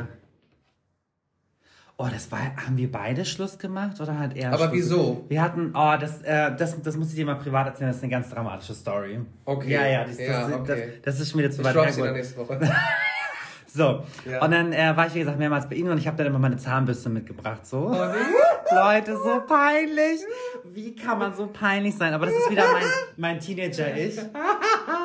oh, das war, haben wir beide Schluss gemacht oder hat er Aber Schluss wieso? Wir hatten, oh, das, äh, das, das muss ich dir mal privat erzählen, das ist eine ganz dramatische Story. Okay. Ja, ja, das, Ja, das, okay. das, das ist schon wieder zu Ich weit sie dann hergeholt. nächste Woche. So, Ja. und dann äh, war ich, wie gesagt, mehrmals bei ihnen und ich habe dann immer meine Zahnbürste mitgebracht. So, Leute, so peinlich. Wie kann man so peinlich sein? Aber das ist wieder mein, mein Teenager-Ich.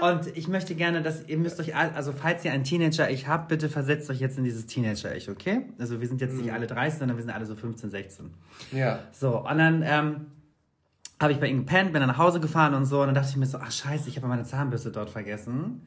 Und ich möchte gerne, dass ihr müsst euch, also falls ihr ein Teenager-Ich habt, bitte versetzt euch jetzt in dieses Teenager-Ich, okay? Also wir sind jetzt nicht alle 30, sondern wir sind alle so 15, 16. Ja. So, und dann ähm, habe ich bei ihm gepennt, bin dann nach Hause gefahren und so. Und dann dachte ich mir so, ach scheiße, ich habe meine Zahnbürste dort vergessen.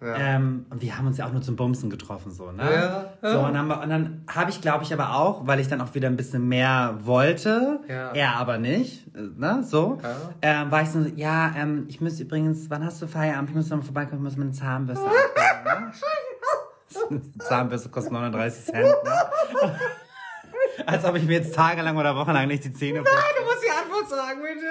Ja. Ähm, und wir haben uns ja auch nur zum Bumsen getroffen, so, ne? Ja, ja. So, und dann, und dann habe ich, glaube ich, aber auch, weil ich dann auch wieder ein bisschen mehr wollte, Ja. er aber nicht, äh, ne, so, ähm, war ich so, ja, ähm, ich müsste übrigens, wann hast du Feierabend? Ich muss noch mal vorbeikommen, ich muss meine Zahnbürste abholen, ne? Zahnbürste kostet 39 Cent, ne? Als ob ich mir jetzt tagelang oder wochenlang nicht die Zähne putze. Du musst die Antwort sagen, bitte.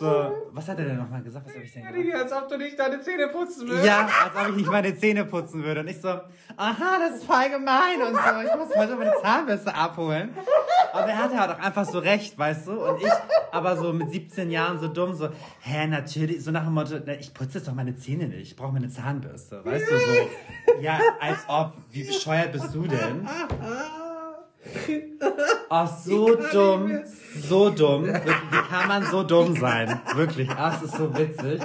So, was hat er denn nochmal gesagt? Was habe ich denn gesagt? Digi, als ob du nicht deine Zähne putzen willst. Ja, als ob ich nicht meine Zähne putzen würde. Und ich so, aha, das ist voll gemein und so. Ich muss heute meine Zahnbürste abholen. Aber er hatte halt auch einfach so recht, weißt du? Und ich aber so mit 17 Jahren so dumm, so, hä, natürlich, so nach dem Motto, na, ich putze jetzt doch meine Zähne nicht. Ich brauche meine Zahnbürste. Weißt du, so, ja, als ob, wie bescheuert bist du denn? Oh, so dumm, so dumm. Wie kann man so dumm sein? Wirklich, ah, es ist so witzig.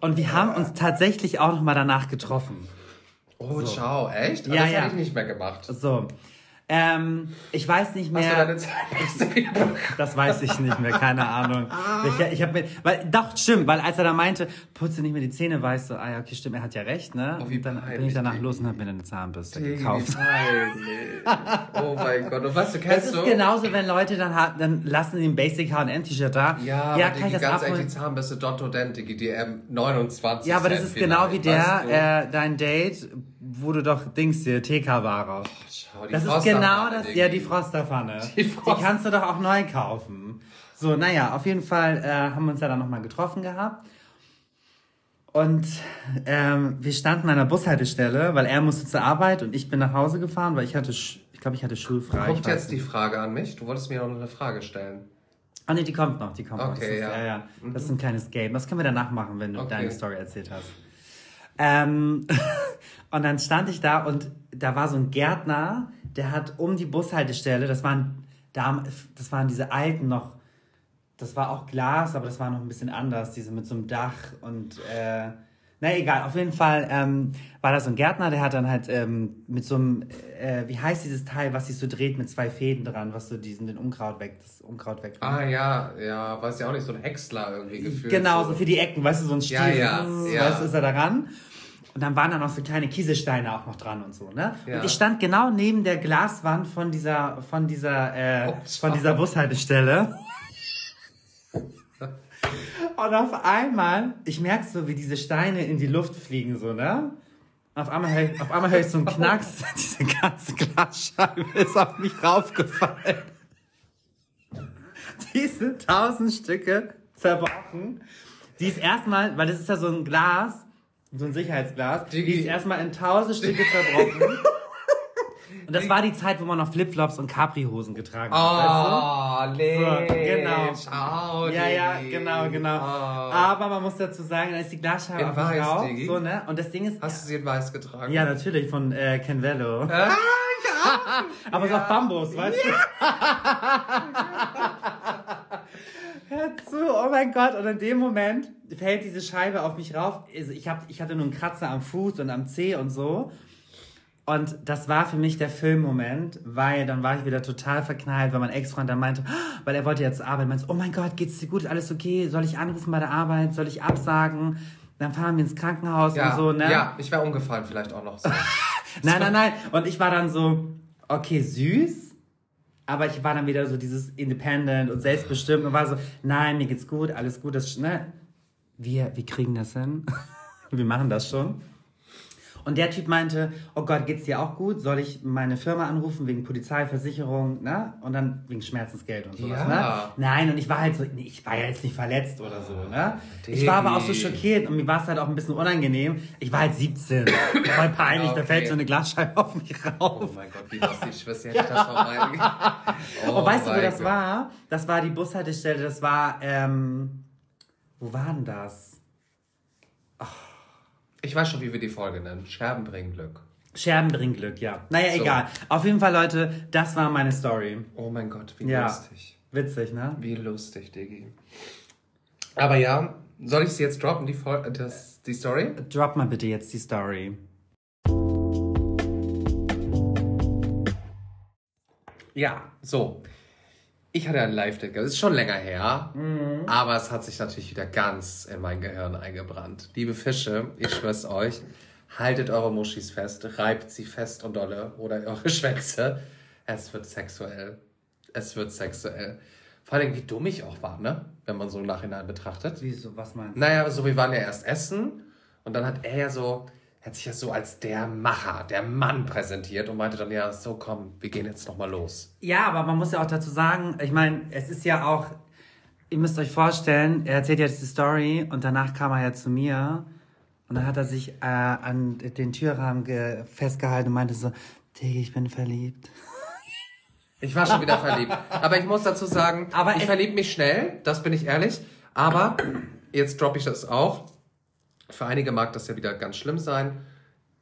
Und wir haben uns tatsächlich auch noch mal danach getroffen. Oh, ciao, echt? Ja, das ja. habe ich nicht mehr gemacht. So. Ähm, ich weiß nicht Hast du mehr. deine Zahnbürste wieder Das weiß ich nicht mehr, keine Ahnung. Ich, ich habe mir, weil, doch, stimmt, weil als er da meinte, putze nicht mehr die Zähne, weißt du, ah ja, okay, stimmt, er hat ja recht, ne? Oh, und dann bin ich danach los und habe mir eine Zahnbürste Digi, gekauft. Oh mein Gott. Und was, du Das kennst ist du? genauso, wenn Leute dann haben, dann lassen die ein Basic H&M-T-Shirt da. Ja, ja aber kann ich das ganz ehrlich, die Zahnbürste Dotto Dent, die M29 Ja, aber das ist genau wie der, weißt du? äh, dein Date, wo du doch Dings hier, TK-Ware. Die Das ist genau das, Digi. ja, die Frosterpfanne. Die Die, Frost- kannst du doch auch neu kaufen. So, naja, auf jeden Fall äh, haben wir uns ja dann nochmal getroffen gehabt. Und ähm, wir standen an der Bushaltestelle, weil er musste zur Arbeit und ich bin nach Hause gefahren, weil ich hatte, ich glaube, ich hatte schulfrei. Kommt jetzt die Frage an mich? Du wolltest mir noch eine Frage stellen. Ah nee, die kommt noch, die kommt noch. Das Okay, ist, ja. ja, ja. Das ist ein kleines Game. Das können wir danach machen, wenn du Okay. deine Story erzählt hast. Ähm, und dann stand ich da und da war so ein Gärtner, der hat um die Bushaltestelle, das waren, das waren diese alten noch, das war auch Glas, aber das war noch ein bisschen anders, diese mit so einem Dach und äh, na egal, auf jeden Fall ähm, war da so ein Gärtner, der hat dann halt ähm, mit so einem, äh, wie heißt dieses Teil, was sich so dreht mit zwei Fäden dran, was so diesen den Unkraut weg, das Unkraut weg. Ah ja, ja, weiß ja auch nicht, so ein Häcksler irgendwie gefühlt. Genau, so für die Ecken, weißt du, so ein Stiel, Ja, ja, zzz, ja. weißt du, ist er daran. Und dann waren da noch so kleine Kieselsteine auch noch dran und so, ne? Ja. Und ich stand genau neben der Glaswand von dieser, von dieser, äh, Oh, von dieser Bushaltestelle. Und auf einmal, ich merke so, wie diese Steine in die Luft fliegen, so, ne? Auf einmal, auf einmal höre ich so einen Knacks, diese ganze Glasscheibe ist auf mich raufgefallen. Die sind tausend Stücke zerbrochen. Die ist erstmal, weil das ist ja so ein Glas, so ein Sicherheitsglas, die ist erstmal in tausend Stücke zerbrochen. Und das war die Zeit, wo man noch Flipflops und Capri-Hosen getragen hat. Oh, nee. So, genau. Ciao, weißt du? Ja, ja, genau, genau. Oh. Aber man muss dazu sagen, da ist die Glasscheibe auf weiß. Digi? So, ne? Und das Ding ist. Hast du sie in weiß getragen? ja, natürlich, von äh, Ken Vello. Ah, ja. Aber so auf Bambus, weißt du? Hör zu, oh mein Gott. Und in dem Moment fällt diese Scheibe auf mich rauf. Also ich, hab, ich hatte nur einen Kratzer am Fuß und am Zeh und so. Und das war für mich der Filmmoment, weil dann war ich wieder total verknallt, weil mein Ex-Freund dann meinte, weil er wollte jetzt zur Arbeit, meinte, oh mein Gott, geht's dir gut, alles okay? Soll ich anrufen bei der Arbeit? Soll ich absagen? Dann fahren wir ins Krankenhaus Ja, und so, ne? ja, ich wäre umgefallen vielleicht auch noch so. Nein, nein, nein. Und ich war dann so, okay, süß. Aber ich war dann wieder so dieses independent und selbstbestimmt und war so, nein, mir geht's gut, alles gut, das, ne? Wir, wir kriegen das hin. wir machen das schon. Und der Typ meinte, oh Gott, geht's dir auch gut? Soll ich meine Firma anrufen wegen Polizei, Versicherung, ne? Und dann wegen Schmerzensgeld und sowas, Ja. ne? Nein, und ich war halt so, nee, ich war ja jetzt nicht verletzt oder so, ne? Ich war aber auch so schockiert und mir war es halt auch ein bisschen unangenehm. Ich war halt 17. Voll peinlich, da Okay. fällt so eine Glasscheibe auf mich Oh rauf. mein Gott, wie lustig. Ich wüsste, hätte ich das rein. Oh und weißt du, wo mein das Gott. war? Das war die Bushaltestelle, das war, ähm, wo war denn das? Ich weiß schon, wie wir die Folge nennen. Scherben bringen Glück. Scherben bringen Glück, ja. Naja, So. egal. Auf jeden Fall, Leute, das war meine Story. Oh mein Gott, wie Ja. lustig. Witzig, ne? Wie lustig, Diggi. Aber ja, Soll ich sie jetzt droppen, die, Vol das, die Story? Drop mal bitte jetzt die Story. Ja, so. Ich hatte einen Live-Ticker. Das ist schon länger her, aber es hat sich natürlich wieder ganz in mein Gehirn eingebrannt. Liebe Fische, ich schwör's euch, haltet eure Muschis fest, reibt sie fest und dolle oder eure Schwänze. Es wird sexuell. Es wird sexuell. Vor allem, wie dumm ich auch war, ne? Wenn man so im Nachhinein betrachtet. Wieso, was meinst du? Naja, so, wir waren ja erst essen und dann hat er ja so, hat sich ja so als der Macher, der Mann präsentiert und meinte dann, ja, so komm, wir gehen jetzt nochmal los. Ja, aber man muss ja auch dazu sagen, ich meine, es ist ja auch, ihr müsst euch vorstellen, er erzählt jetzt die Story und danach kam er ja zu mir und dann hat er sich äh, an den Türrahmen ge- festgehalten und meinte so, Digga, ich bin verliebt. Ich war schon wieder verliebt. Aber ich muss dazu sagen, Aber ich verliebe mich schnell, das bin ich ehrlich. Aber jetzt droppe ich das auch. Für einige mag das ja wieder ganz schlimm sein.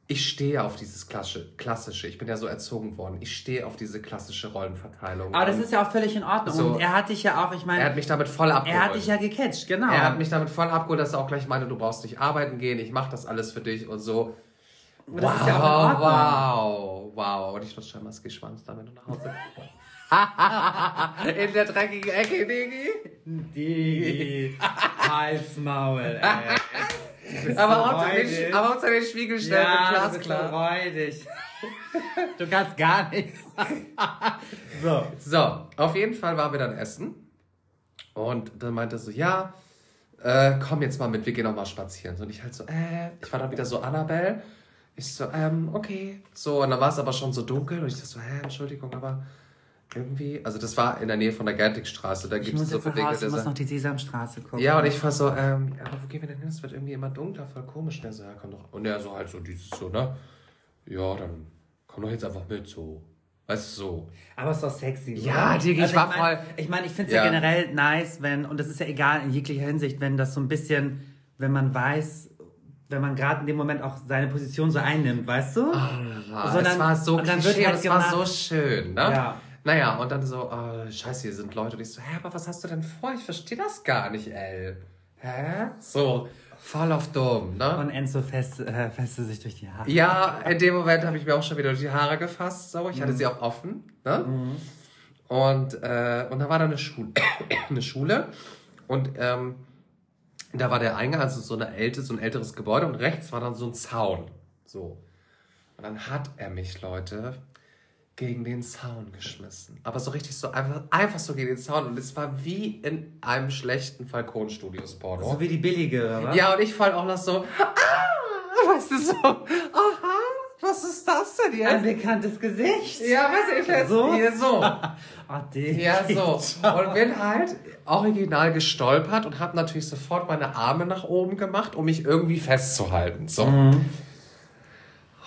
Ich stehe auf dieses Klassische. Ich bin ja so erzogen worden. Ich stehe auf diese klassische Rollenverteilung. Aber das Und ist ja auch völlig in Ordnung. So. Und er hat dich ja auch, ich er meine, hat mich damit voll abgeholt. er hat dich ja gecatcht, genau. Er hat mich damit voll abgeholt, dass er auch gleich meinte, du brauchst nicht arbeiten gehen, ich mache das alles für dich und so. das wow, ja wow, wow. Und ich lutsche einmal das Geschwanz, damit du nach Hause In der dreckigen Ecke, Digi. Die Halsmaul, ey. Aber unter den, räudig. aber unter den Spiegel stellen Ja, mit du bist glasklar. Du kannst gar nichts. So. So, auf jeden Fall waren wir dann essen. Und dann meinte er so, ja, äh, komm jetzt mal mit, wir gehen noch mal spazieren. So, und ich halt so, äh, ich war dann wieder so Annabelle. Ich so, ähm, okay. So, und dann war es aber schon so dunkel und ich dachte so, hä, Entschuldigung, aber irgendwie, also das war in der Nähe von der Gertigstraße, da Ich gibt es so der ich muss noch die Sesamstraße gucken. Ja, und ich war so, ähm, aber wo gehen wir denn hin? Es wird irgendwie immer dunkler, voll komisch. Und er so, ja, komm doch. Und er so halt so dieses so, ne? Ja, dann komm doch jetzt einfach mit, so. Weißt du, so. Aber es ist doch sexy. oder? Ja, Digi, ich war mein, voll- Ich meine, ich finde es ja. Ja. generell nice, wenn, und das ist ja egal in jeglicher Hinsicht, wenn das so ein bisschen, wenn man weiß, wenn man gerade in dem Moment auch seine Position so einnimmt, weißt du? Ah, So, es dann- war so und dann wird halt es war gemacht- so schön, ne? Ja. Naja, und dann so, oh, scheiße, hier sind Leute. Und ich so, hä, aber was hast du denn vor? Ich verstehe das gar nicht, ey. Hä? So, voll auf dumm, ne? Und Enzo fest, äh, feste sich durch die Haare. Ja, in dem Moment habe ich mir auch schon wieder durch die Haare gefasst. So. Ich hatte sie auch offen. Ne? Und, äh, und da war da eine Schule. eine Schule. Und ähm, da war der Eingang, also so, eine älte, so ein älteres Gebäude. Und rechts war dann so ein Zaun. So. Und dann hat er mich, Leute, gegen den Zaun geschmissen. Aber so richtig so, einfach, einfach so gegen den Zaun. Und es war wie in einem schlechten Falcon-Studios-Porno. So wie die billige, oder? Ja, und ich fall auch noch so, ah, weißt du, so, aha, was ist das denn Ein jetzt? bekanntes Gesicht. Ja, weißt du, ich jetzt So? hier so. Digga. Ja, so. Und bin halt original gestolpert und habe natürlich sofort meine Arme nach oben gemacht, um mich irgendwie festzuhalten. So.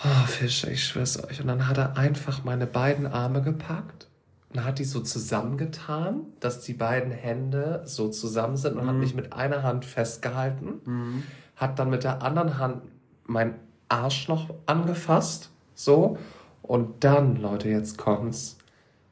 Oh, Fische, ich schwör's euch. Und dann hat er einfach meine beiden Arme gepackt und hat die so zusammengetan, dass die beiden Hände so zusammen sind und hat mich mit einer Hand festgehalten, hat dann mit der anderen Hand mein Arsch noch angefasst, so. Und dann, Leute, jetzt kommt's,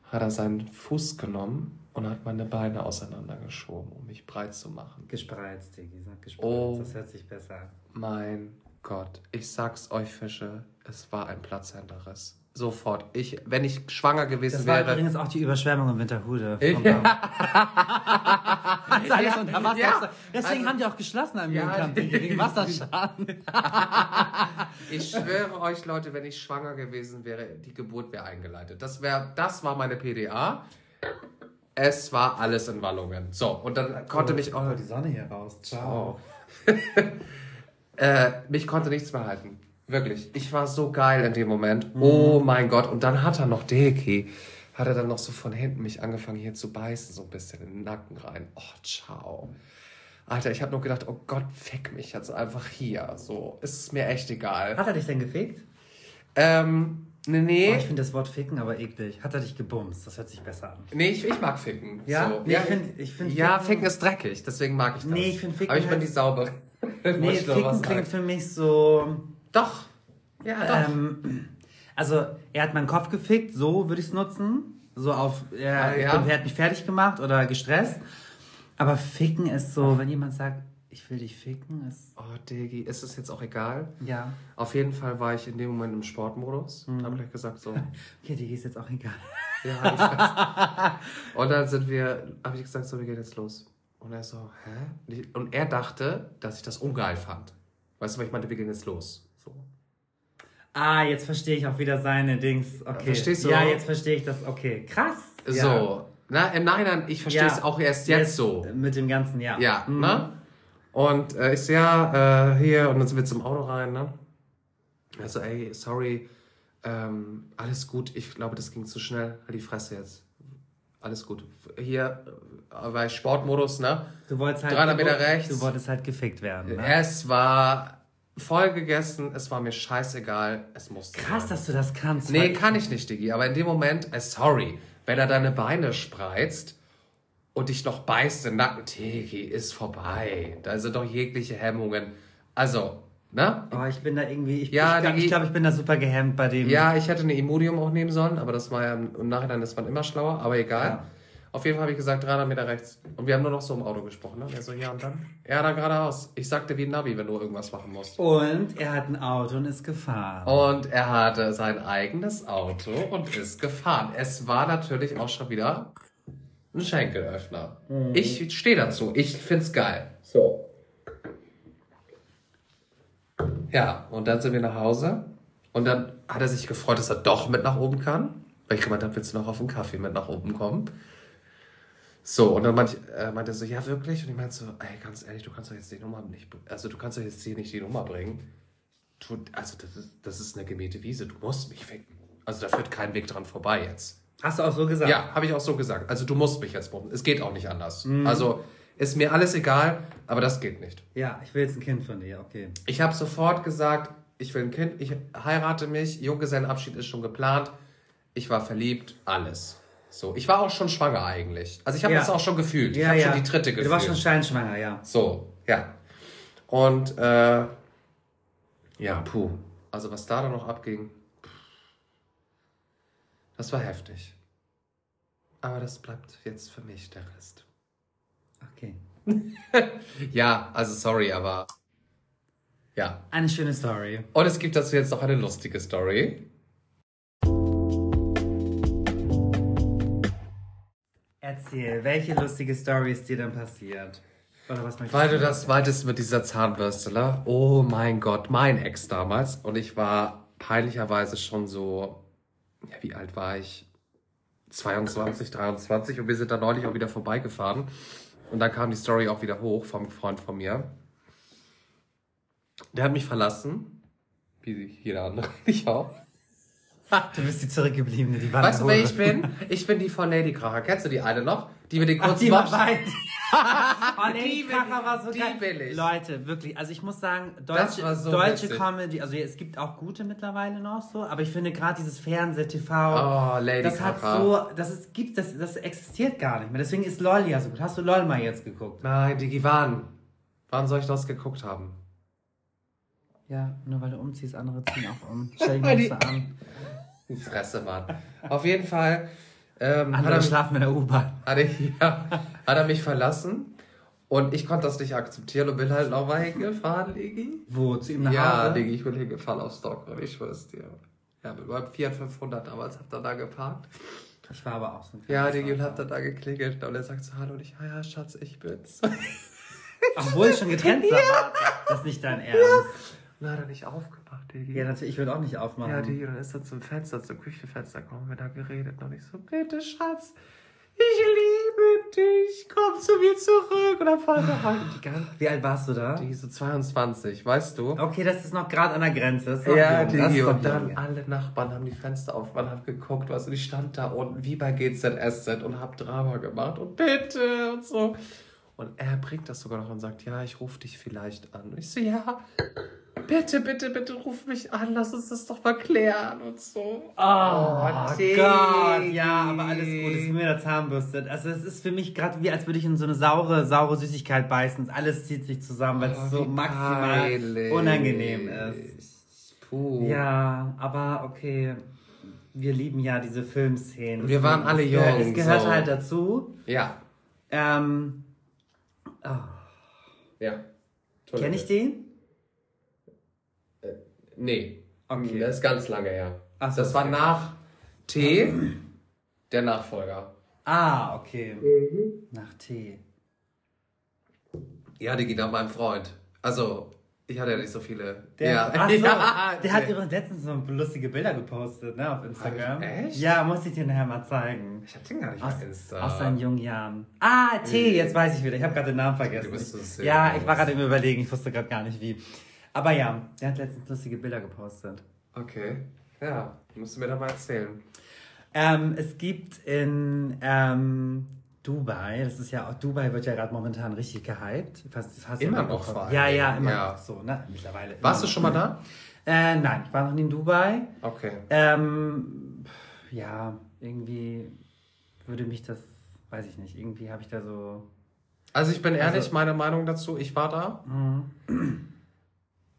hat er seinen Fuß genommen und hat meine Beine auseinandergeschoben, um mich breit zu machen. Gespreizt, Diggi, sag gespreizt. Oh. Das hört sich besser an. Mein Gott, ich sag's euch, Fische, es war ein Platzhinterriss. Sofort. Ich, wenn ich schwanger gewesen Das war wäre. übrigens auch die Überschwemmung in Winterhude. Ja. Alles unter Wasser. ja. Deswegen Also- haben die auch geschlossen am Ja, wegen Wasserschaden. Ich schwöre euch, Leute, wenn ich schwanger gewesen wäre, die Geburt wäre eingeleitet. Das, wär, das war meine PDA. Es war alles in Wallungen. So, und dann konnte mich auch. die Sonne hier raus. Ciao. Äh, mich konnte nichts mehr halten. Wirklich. Ich war so geil in dem Moment. Oh mein Gott. Und dann hat er noch Deki. Hat er dann noch so von hinten mich angefangen hier zu beißen, so ein bisschen in den Nacken rein. Oh, ciao. Alter, ich habe nur gedacht, oh Gott, fick mich jetzt einfach hier. So, ist es mir echt egal. Hat er dich denn gefickt? Ähm, nee, Oh, nee. ich finde das Wort ficken aber eklig. Hat er dich gebumst? Das hört sich besser an. Nee, ich, ich mag ficken. Ja? So. Nee, ich find- ich find Ja, Ficken- ist dreckig, deswegen mag ich das. Nee, ich find Ficken Aber ich bin die heißt- saubere. Nee, ficken klingt für mich so... Doch. Ja, doch. Ähm, also, er hat meinen Kopf gefickt, so würde ich es nutzen. So auf, er, Ah, ja. er hat mich fertig gemacht oder gestresst. Aber ficken ist so, wenn jemand sagt, Ich will dich ficken. Ist Oh, Diggi, ist es jetzt auch egal? ja. Auf jeden Fall war ich in dem Moment im Sportmodus. Mhm. Hab gleich gesagt so, Okay, Digi ist jetzt auch egal. ja, die Fresse. Und dann sind wir, habe ich gesagt so, wir gehen jetzt los. Und er so, hä? Und er dachte, dass ich das ungeil fand. Weißt du, weil ich meinte, wir gehen jetzt los. So. Ah, jetzt verstehe ich auch wieder seine Dings. Okay. Verstehst du? Ja, jetzt verstehe ich das. Okay, krass. Ja. So. Na, im Nachhinein, ich verstehe es Ja. auch erst jetzt, so. Mit dem Ganzen, ja. Ja, Mhm. ne? Und äh, ich so, ja, äh, hier, und dann sind wir zum Auto rein, ne? Also, ey, sorry, ähm, alles gut, ich glaube, das ging zu schnell. Halt die Fresse jetzt. Alles gut. Hier äh, war ich Sportmodus, ne? Du wolltest halt. 300 Meter rechts. Du wolltest halt gefickt werden. Ne? Es war voll gegessen, es war mir scheißegal, es musste. Krass, sein. dass du das kannst. Nee, kann ich nicht, Diggi. Aber in dem Moment, äh, sorry, wenn er deine Beine spreizt und dich noch beißt im Nacken, Diggi, ist vorbei. Da sind doch jegliche Hemmungen. Also, ne? Oh, ich bin da irgendwie. Ich, Ja, ich glaube, ich, glaub, ich bin da super gehemmt bei dem. Ja, ich hätte eine Imodium auch nehmen sollen, aber das war ja im Nachhinein ist man immer schlauer, aber egal. Ja. Auf jeden Fall habe ich gesagt, 300 Meter rechts. Und wir haben nur noch so im Auto gesprochen. Ne? Er so, ja, und dann? Ja, dann geradeaus. Ich sagte wie ein Navi, wenn du irgendwas machen musst. Und er hat ein Auto und ist gefahren. Und er hatte sein eigenes Auto und ist gefahren. Es war natürlich auch schon wieder ein Schenkelöffner. Ich stehe dazu. Ich find's geil. So. Ja, und dann sind wir nach Hause. Und dann hat er sich gefreut, dass er doch mit nach oben kann. Weil ich gemeint habe, willst du noch auf den Kaffee mit nach oben kommen? So, und dann meinte, äh, meinte er so, ja, wirklich? Und ich meinte so, ey, ganz ehrlich, du kannst doch jetzt die Nummer nicht, also du kannst doch jetzt hier nicht die Nummer bringen. Du, also das ist, das ist eine gemähte Wiese, du musst mich ficken. Also da führt kein Weg dran vorbei jetzt. Hast du auch so gesagt? Ja, habe ich auch so gesagt. Also du musst mich jetzt bumsen. Es geht auch nicht anders. Also ist mir alles egal, aber das geht nicht. Ja, ich will jetzt ein Kind von dir, okay. Ich habe sofort gesagt, ich will ein Kind, ich heirate mich, Junggesellenabschied ist schon geplant, ich war verliebt, alles. So, ich war auch schon schwanger eigentlich. Also ich habe Ja. das auch schon gefühlt. ich Ja, habe ja. schon die dritte gefühlt. Du warst schon scheinschwanger, ja. So, ja. Und äh, ja, puh. Also was da dann noch abging, das war heftig. Aber das bleibt jetzt für mich der Rest. Okay. Ja, also sorry, aber ja. Eine schöne Story. Und es gibt dazu jetzt noch eine lustige Story. Erzähl, welche lustige Story ist dir denn passiert? Oder was Weil du das meintest mit dieser Zahnbürste, ne? Oh mein Gott, mein Ex damals. Und ich war peinlicherweise schon so, ja, wie alt war ich? 22, 23 und wir sind da neulich auch wieder vorbeigefahren. Und dann kam die Story auch wieder hoch vom Freund von mir. Der hat mich verlassen. Wie jeder andere. Ich auch. Du bist die Zurückgebliebene, die war Weißt du, wer ich bin? Ich bin die von Lady Kracher. Kennst du die eine noch? Die mit den Ach, kurzen die war Bob- weit. oh, Lady Kracher war so die geil. ich. Leute, wirklich. Also ich muss sagen, deutsche, so deutsche witzig. Comedy, also es gibt auch gute mittlerweile noch so, aber ich finde gerade dieses Fernseh-TV, Oh, Lady das hat Kracher. so, das ist, gibt, das, das existiert gar nicht mehr. Deswegen ist LOL ja so gut. Hast du LOL mal jetzt geguckt? Nein, Digi, wann? Wann soll ich das geguckt haben? Ja, nur weil du umziehst, andere ziehen auch um. Stell dich mal so an. Fresse, Mann. Auf jeden Fall ähm, hat, Andere er mich, schlafen in der U-Bahn. hat, er, ja, hat er mich verlassen und ich konnte das nicht akzeptieren und bin halt nochmal hingefahren, Digi. Wo? Zu ihm nach Ja, Hause? Digi, ich bin hingefahren auf Stockholm, ich schwör's dir. Ja, mit meinem Fiat 500 damals habt ihr da geparkt. Ich war aber auch so ein Ja, Digi, und habt ihr da geklingelt und er sagt so, hallo, und ich, ja, ja, Schatz, ich bin's. Obwohl ich schon getrennt war. Das ist nicht dein Ernst. Und dann hat er nicht aufgemacht, Digi. Ja, natürlich, ich würde auch nicht aufmachen. Ja, die, und dann ist er zum Fenster, zum Küchenfenster gekommen, wir da geredet. Und ich so, bitte, Schatz, ich liebe dich, komm zu mir zurück. Und dann heute die ganze Wie alt warst du da? Die so 22, weißt du? Okay, das ist noch gerade an der Grenze. Ja, jung, das die, ist noch und dann jung. alle Nachbarn haben die Fenster auf, man hat geguckt, weißt du, ich stand da unten wie bei GZSZ und hab Drama gemacht und bitte und so. Und er bringt das sogar noch und sagt, ja, ich rufe dich vielleicht an. Und ich so, ja, bitte, bitte, bitte ruf mich an, lass uns das doch mal klären und so. Oh, Digi. Gott, ja, aber alles gut. Das ist mir der Zahnbürste. Also es ist für mich gerade wie, als würde ich in so eine saure, saure Süßigkeit beißen. Alles zieht sich zusammen, weil Oh, es so wie maximal peinlich. unangenehm ist. Puh. Ja, aber okay. Wir lieben ja diese Filmszenen. Wir waren alle jung, Es gehört so. halt dazu. Ja, Ähm, ja. Kenne ich den? Nee. Okay. Das ist ganz lange her. Ach so, das war okay. nach T, der Nachfolger. Ah, okay. Nach T. Ja, die geht an meinem Freund. Also, ich hatte ja nicht so viele. Der, ja. ach so, ja. der hat übrigens letztens so lustige Bilder gepostet, ne, auf Instagram. Ich- echt? Ja, muss ich dir nachher mal zeigen. Ich hab den gar nicht Aus, auf Insta. aus seinen jungen Jahren. Ah, T, jetzt weiß ich wieder. Ich habe gerade den Namen vergessen. Du bist so sehr ja, groß. ich war gerade im Überlegen. Ich wusste gerade gar nicht wie. Aber ja, der hat letztens lustige Bilder gepostet. Okay. Ja, musst du mir da mal erzählen. Ähm, es gibt in ähm, Dubai, das ist ja auch, Dubai wird ja gerade momentan richtig gehypt. Fast, fast Immer immer noch vor Ja, ja, immer ja. noch so, ne? Mittlerweile. immer Warst du schon mal da? Äh, nein, ich war noch nie in Dubai. Okay. Ähm, ja, irgendwie würde mich das, weiß ich nicht, irgendwie habe ich da so. Also ich bin ehrlich, Also- meine Meinung dazu, ich war da.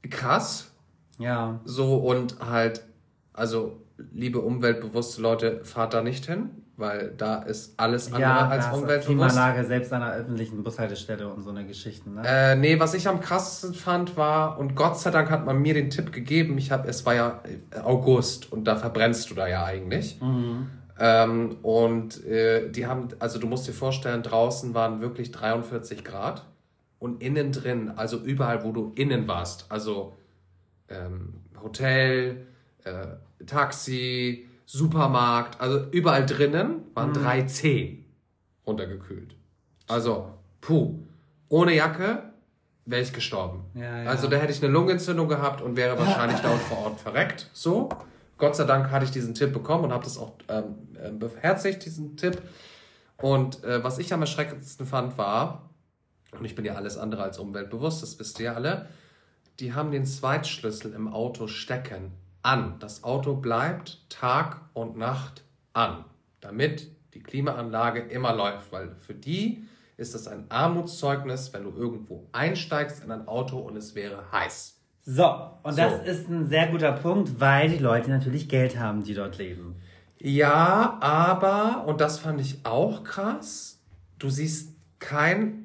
Krass. Ja. So und halt, also liebe umweltbewusste Leute, fahrt da nicht hin, weil da ist alles andere Ja, als umweltbewusst. Klimaanlage selbst an der öffentlichen Bushaltestelle und so eine Geschichten, ne? Äh, nee, was ich am krassesten fand war, und Gott sei Dank hat man mir den Tipp gegeben, ich habe, es war ja äh, August und da verbrennst du da ja eigentlich. Ähm, und äh, die haben, also du musst dir vorstellen, draußen waren wirklich 43 Grad und innen drin, also überall, wo du innen warst, also ähm, Hotel, äh, Taxi, Supermarkt, also überall drinnen waren 3C runtergekühlt. Also, puh, ohne Jacke wäre ich gestorben. Ja, ja. Also da hätte ich eine Lungenentzündung gehabt und wäre wahrscheinlich dort vor Ort verreckt. So. Gott sei Dank hatte ich diesen Tipp bekommen und habe das auch ähm, äh, beherzigt, diesen Tipp. Und äh, was ich am erschreckendsten fand, war, und ich bin ja alles andere als umweltbewusst, das wisst ihr alle, die haben den Zweitschlüssel im Auto stecken an. Das Auto bleibt Tag und Nacht an, damit die Klimaanlage immer läuft, weil für die ist das ein Armutszeugnis, wenn du irgendwo einsteigst in ein Auto und es wäre heiß. So, und So. das ist ein sehr guter Punkt, weil die Leute natürlich Geld haben, die dort leben. Ja, aber, und das fand ich auch krass, du siehst kein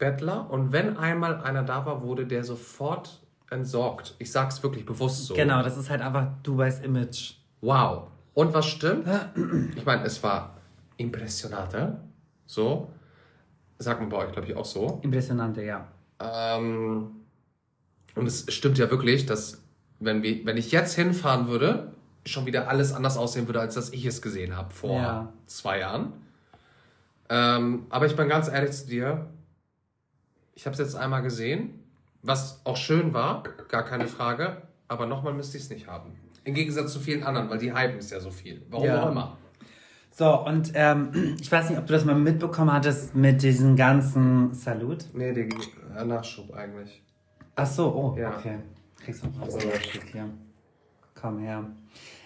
Bettler und wenn einmal einer da war, wurde der sofort entsorgt. Ich sag's wirklich bewusst so. Genau, das ist halt einfach Dubais Image. Wow. Und was stimmt? Ich meine, es war impressionante. So. Sagt man bei euch, glaube ich, auch so. Impressionante, ja. Ähm, und es stimmt ja wirklich, dass wenn, wir, wenn ich jetzt hinfahren würde, schon wieder alles anders aussehen würde, als dass ich es gesehen habe vor Ja. zwei Jahren. Ähm, aber ich bin ganz ehrlich zu dir, ich habe es jetzt einmal gesehen, was auch schön war, gar keine Frage, aber nochmal müsste ich es nicht haben. Im Gegensatz zu vielen anderen, weil die hypen es ja so viel. Warum Ja. auch immer. So, und ähm, ich weiß nicht, ob du das mal mitbekommen hattest mit diesem ganzen Salut. Nee, der äh, Nachschub eigentlich. Ach so, oh, Ja. okay. Kriegst du noch was hier. Komm her.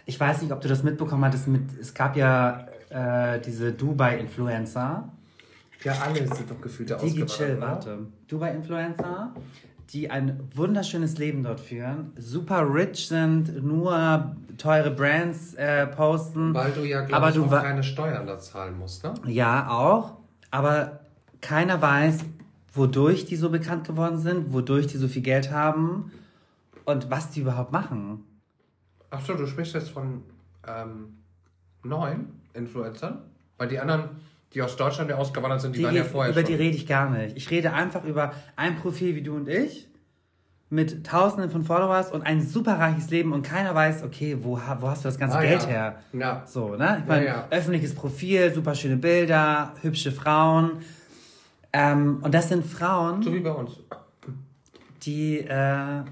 Ich weiß nicht, ob du das mitbekommen hattest mit, es gab ja äh, diese Dubai-Influencer. Ja, alle sind doch gefühlte Digi Chill, warte. Dubai-Influencer, die ein wunderschönes Leben dort führen, super rich sind, nur teure Brands äh, posten. Weil du ja, glaube ich, du auch keine Steuern da zahlen musst, ne? Ja, auch. Aber keiner weiß, wodurch die so bekannt geworden sind, wodurch die so viel Geld haben und was die überhaupt machen. Ach so, du sprichst jetzt von ähm, neun Influencern? Weil die anderen, die aus Deutschland ja ausgewandert sind, die, Die waren ja vorher über schon. die rede ich gar nicht. Ich rede einfach über ein Profil wie du und ich mit tausenden von Followers und ein super reiches Leben und keiner weiß, okay, wo, wo hast du das ganze Ah, Geld ja. her? Ja. So, ne? Ich meine, ja. öffentliches Profil, super schöne Bilder, hübsche Frauen. Ähm, und das sind Frauen, So wie bei uns. die äh,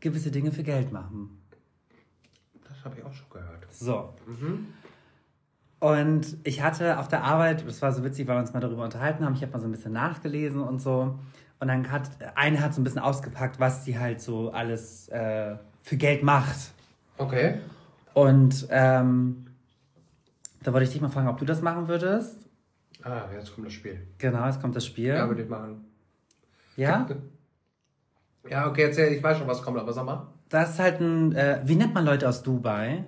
gewisse Dinge für Geld machen. Das habe ich auch schon gehört. So. Und ich hatte auf der Arbeit, das war so witzig, weil wir uns mal darüber unterhalten haben, ich habe mal so ein bisschen nachgelesen und so. Und dann hat eine hat so ein bisschen ausgepackt, was die halt so alles äh, für Geld macht. Okay. Und ähm, da wollte ich dich mal fragen, ob du das machen würdest. Ah, jetzt kommt das Spiel. Genau, jetzt kommt das Spiel. Ja, würde ich machen. Ja? Ja, okay, erzähl, ich weiß schon, was kommt, aber sag mal. Das ist halt ein, äh, wie nennt man Leute aus Dubai?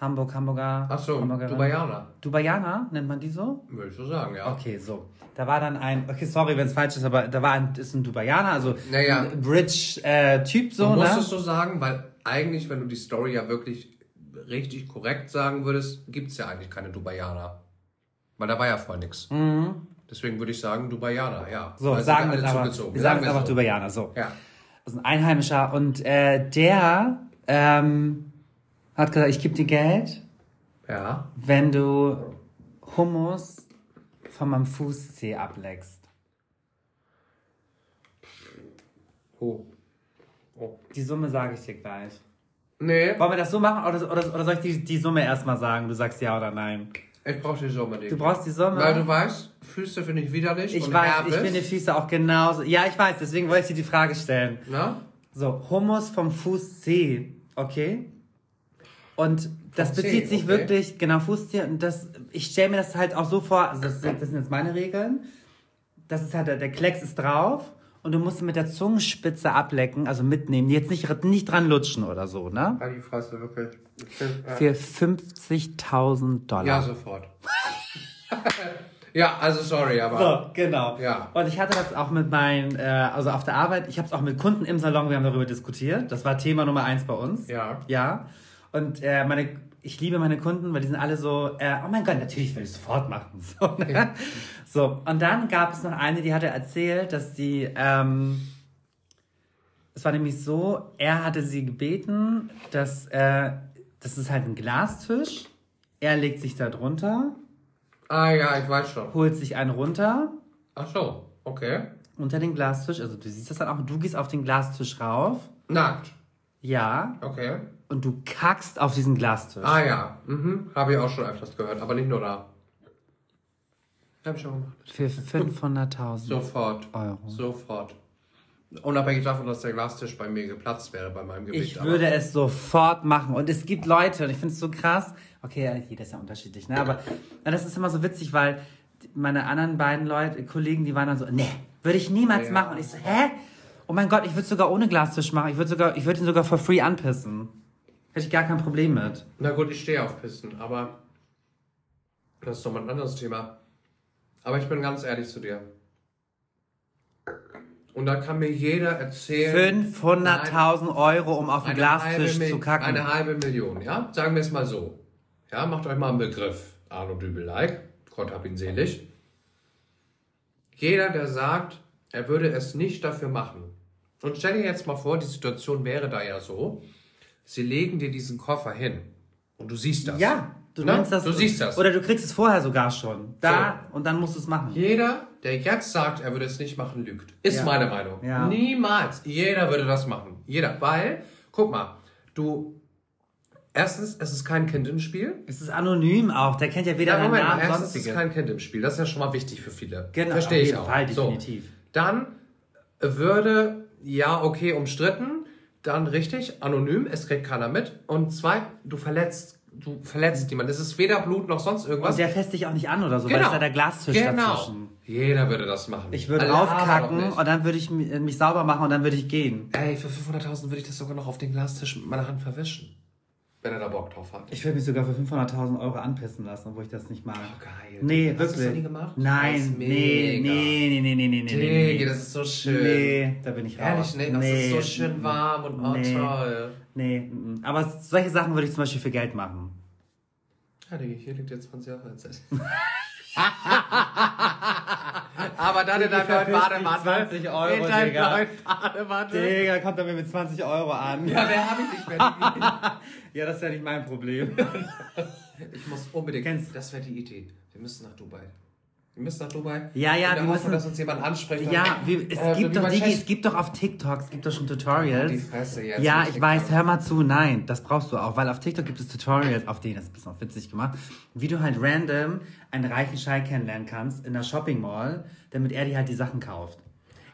Hamburg, Hamburger. Ach so, Hamburgerin. Dubaianer. Dubaianer, nennt man die so? Würde ich so sagen, ja. Okay, so. Da war dann ein, okay, sorry, wenn es falsch ist, aber da war ein, ist ein Dubaianer, also Naja. ein Bridge-Typ so, Du musst ne? es so sagen, weil eigentlich, wenn du die Story ja wirklich richtig korrekt sagen würdest, gibt es ja eigentlich keine Dubaianer. Weil da war ja vorher nichts. Deswegen würde ich sagen Dubaianer, ja. Mhm. So, Weil sie sagen wir aber, zugezogen. wir sagen es einfach so. Dubaianer, so. Ja. Also ein Einheimischer und äh, der ähm, hat gesagt, ich gebe dir Geld, Ja. wenn du Hummus von meinem Fußzeh ableckst. Oh. oh. Die Summe sage ich dir gleich. Nee, Wollen wir das so machen oder, oder, oder soll ich die, die Summe erstmal sagen? Du sagst ja oder nein. ich brauche die Summe nicht. Du brauchst die Summe? Weil du weißt, Füße finde ich widerlich ich und weiß, Herpes. ich finde Füße auch genauso. Ja, ich weiß, deswegen wollte ich dir die Frage stellen. Na? So, Hummus vom Fußzeh, okay? Und das Zeh, bezieht sich okay. wirklich, genau, Fußzeh, und das, ich stelle mir das halt auch so vor, also das, sind- das sind jetzt meine Regeln, das ist halt, der, der Klecks ist drauf und du musst mit der Zungenspitze ablecken, also mitnehmen, jetzt nicht, nicht dran lutschen oder so, ne? Halt die Fresse, wirklich. Für 50.000 Dollar. ja, sofort. ja, also sorry, aber. So, genau. Ja. Und ich hatte das auch mit meinen, äh, also auf der Arbeit, ich habe es auch mit Kunden im Salon, wir haben darüber diskutiert. Das war Thema Nummer eins bei uns. Ja. Ja. Und äh, meine, ich liebe meine Kunden, weil die sind alle so, äh, oh mein Gott, natürlich will ich sofort machen. So, ne? so, und dann gab es noch eine, die hatte erzählt, dass die, ähm, es war nämlich so, er hatte sie gebeten, dass, äh, das ist halt ein Glastisch, er legt sich da drunter, Ah ja, ich weiß schon. holt sich einen runter, Ach so, okay. unter den Glastisch, also du siehst das dann auch, du gehst auf den Glastisch rauf, Nackt. ja, Okay. Und du kackst auf diesen Glastisch. Ah ja, mhm. habe ich auch schon öfters gehört, aber nicht nur da. Hab ich schon gemacht. Für 500.000 Sofort. Euro. Sofort. Unabhängig davon, dass der Glastisch bei mir geplatzt wäre, bei meinem Gewicht. Ich aber- würde es sofort machen. Und es gibt Leute, und ich finde es so krass, okay, jeder ist ja unterschiedlich, ne? Aber das ist immer so witzig, weil meine anderen beiden Leute, Kollegen, die waren dann so, nee, würde ich niemals Ja. machen. Und ich so, hä? Oh mein Gott, ich würde sogar ohne Glastisch machen. Ich würde sogar, ich würde ihn sogar for free anpissen. Hätte ich gar kein Problem mit. Na gut, ich stehe auf Pisten, aber das ist doch mal ein anderes Thema. Aber ich bin ganz ehrlich zu dir. Und da kann mir jeder erzählen. 500.000 Euro, um auf den Glastisch zu kacken. Eine halbe Million, ja? Sagen wir es mal so. Ja, macht euch mal einen Begriff. Arno Dübel-like, Gott hab ihn selig. Jeder, der sagt, er würde es nicht dafür machen. Und stell dir jetzt mal vor, die Situation wäre da ja so. Sie legen dir diesen Koffer hin. Und du siehst das. ja, du Ne? nimmst das. Du siehst das. Oder du kriegst es vorher sogar schon. Da, und dann musst du es machen. Jeder, der jetzt sagt, er würde es nicht machen, lügt. Ist Ja. meine Meinung. Ja. Niemals. Jeder würde das machen. Jeder. Weil, guck mal, du. Erstens, es ist kein Kind im Spiel. Es ist anonym auch. Der kennt ja weder Ja, Moment, Namen, erstens ist sonstiges. kein Kind im Spiel. Das ist ja schon mal wichtig für viele. Genau, Verstehe ich auch. Fall, So. definitiv. Dann würde, ja, okay, umstritten. Dann richtig, anonym, es kriegt keiner mit. Und zwei, du verletzt, du verletzt jemanden. Es ist weder Blut noch sonst irgendwas. Und der fässt dich auch nicht an oder so, weil es ist ja der Glastisch genau. dazwischen. Jeder würde das machen. Ich würde aber aufkacken und dann würde ich mi- mich sauber machen und dann würde ich gehen. Ey, für 500.000 würde ich das sogar noch auf den Glastisch mit meiner Hand verwischen. Wenn er da Bock drauf hat. Ich würde mich sogar für 500.000 Euro anpissen lassen, obwohl ich das nicht mag. Oh, geil. Nee, Hast du das wirklich. noch nie gemacht? Das Nein, nee, nee, nee, nee, nee, nee, nee, Digi, nee. das ist so schön. Nee, da bin ich raus. Ehrlich, nee, das ist so schön warm und oh, nee. toll. Nee, mm, aber solche Sachen würde ich zum Beispiel für Geld machen. Ja, Digi, hier liegt jetzt 20 Jahre Zeit. Aber dann in deinem neuen Bademantel. 20 Euro, In deinem Digga. neuen Bademantel. Digga, kommt er mir mit 20 Euro an. Ja, wer habe ich nicht mehr? Ja, das ist ja nicht mein Problem. Ich muss unbedingt. Kennst- das wäre die Idee. Wir müssen nach Dubai. Wir müssen nach Dubai. Ja, ja, wir müssen- dass uns jemand anspricht. Ja, wie, es Äh, gibt doch, Digi, es gibt doch auf TikTok, es gibt doch schon Tutorials. Die Fresse jetzt. ja, ich weiß, hör mal zu, nein, das brauchst du auch, weil auf TikTok gibt es Tutorials, auf denen, das ist ein bisschen witzig gemacht, wie du halt random einen reichen Schei kennenlernen kannst in der Shopping Mall, damit er dir halt die Sachen kauft.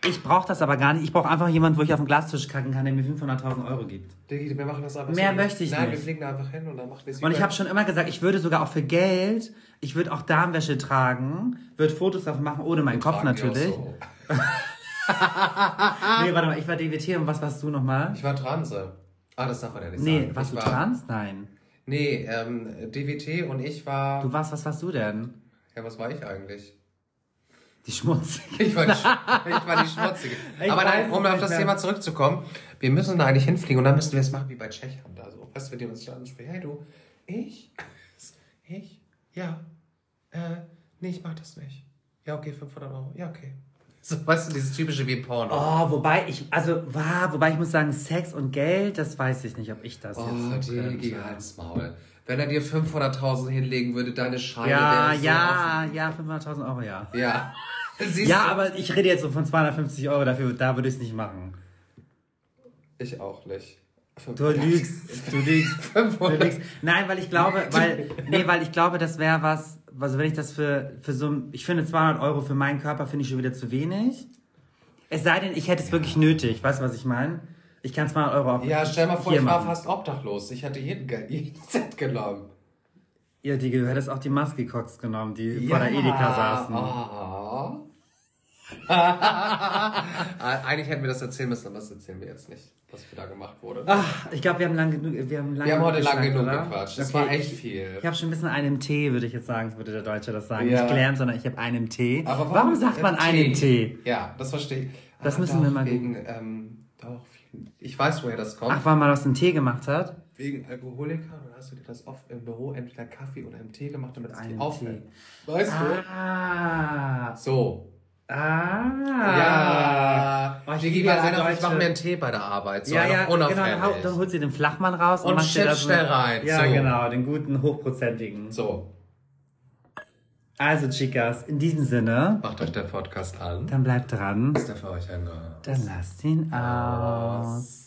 Ich brauche das aber gar nicht, ich brauche einfach jemanden, wo ich auf den Glastisch kacken kann, der mir 500.000 Euro gibt. Digi, wir machen das einfach Mehr so. möchte ich Nein, nicht. wir fliegen da einfach hin und dann machen wir es Und ich habe schon immer gesagt, ich würde sogar auch für Geld, ich würde auch Darmwäsche tragen, würde Fotos davon machen, ohne meinen Kopf natürlich. so. Nee, warte mal, ich war DWT und was warst du nochmal? Ich war Transe. Ah, das darf man ja nicht Nee, sagen. warst ich du war, trans? Nein. Nee, ähm, DWT und ich war. Du warst, was warst du denn? Ja, was war ich eigentlich? Die Schmutzige. Ich war die, ich war die Schmutzige. Ich Aber nein, um auf das mehr. Thema zurückzukommen, wir müssen da eigentlich hinfliegen und dann müssen wir es machen wie bei Tschechien. Also, weißt du, wenn die uns ansprechen, hey du, ich? Ich? Ja. Äh, nee, ich mach das nicht. Ja, okay, 500 Euro. Ja, okay. So, weißt du, dieses typische wie im Porno. Oh, wobei ich, also, war, wobei ich muss sagen, Sex und Geld, das weiß ich nicht, ob ich das Oh, jetzt so Digi, könnte. halt's Maul. Wenn er dir 500.000 hinlegen würde, deine Scheine Ja, wäre so ja, ja, 500.000 Euro, ja. offen. Ja. Siehst Ja, du? aber ich rede jetzt so von 250 Euro dafür, da würde ich es nicht machen. Ich auch nicht. Du lügst, du lügst. Du 500. lügst. Nein, weil ich glaube, weil, nee, weil ich glaube, das wäre was, also wenn ich das für, für so, ein- ich finde 200 Euro für meinen Körper finde ich schon wieder zu wenig. Es sei denn, ich hätte es wirklich nötig, weißt du, was ich meine? Ich kann 200 Euro auf Ja, stell mal vor, ich war machen. fast obdachlos. Ich hatte jeden, jeden Set genommen. Ja, die, du hättest auch die Maske-Cox genommen, die vor der Edeka saßen. Ah, Eigentlich hätten wir das erzählen müssen, aber das erzählen wir jetzt nicht, was wir da gemacht wurde. Ach, ich glaube, wir haben lang genug, wir haben, lang wir haben heute lang geschnackt, genug oder? gequatscht. Das Okay, war echt ich- viel. Ich habe schon ein bisschen einen Tee, würde ich jetzt sagen, würde der Deutsche das sagen. Ja. Nicht gelernt, sondern ich habe einen Tee. Aber warum, sagt man äh, einen Tee? Ja, das verstehe ich. Das Ah, müssen wir mal wegen, ähm, Ich weiß, woher das kommt. Ach, weil man aus dem Tee gemacht hat? Wegen Alkoholikern und hast du dir das oft im Büro entweder Kaffee oder im Tee gemacht, damit es dich auffällt. Weißt Ah. du? So. Ah. Ja. Oh, ich Digi, liebe auf, ich mache mir einen Tee bei der Arbeit. So ja, ja, genau. Dann, holst du den Flachmann raus und, Und schnell rein, Ja, so. genau, den guten, hochprozentigen. So, Also, Chicas, in diesem Sinne, macht euch der Podcast an. dann bleibt dran. Ist der für euch ein Dann lasst ihn aus.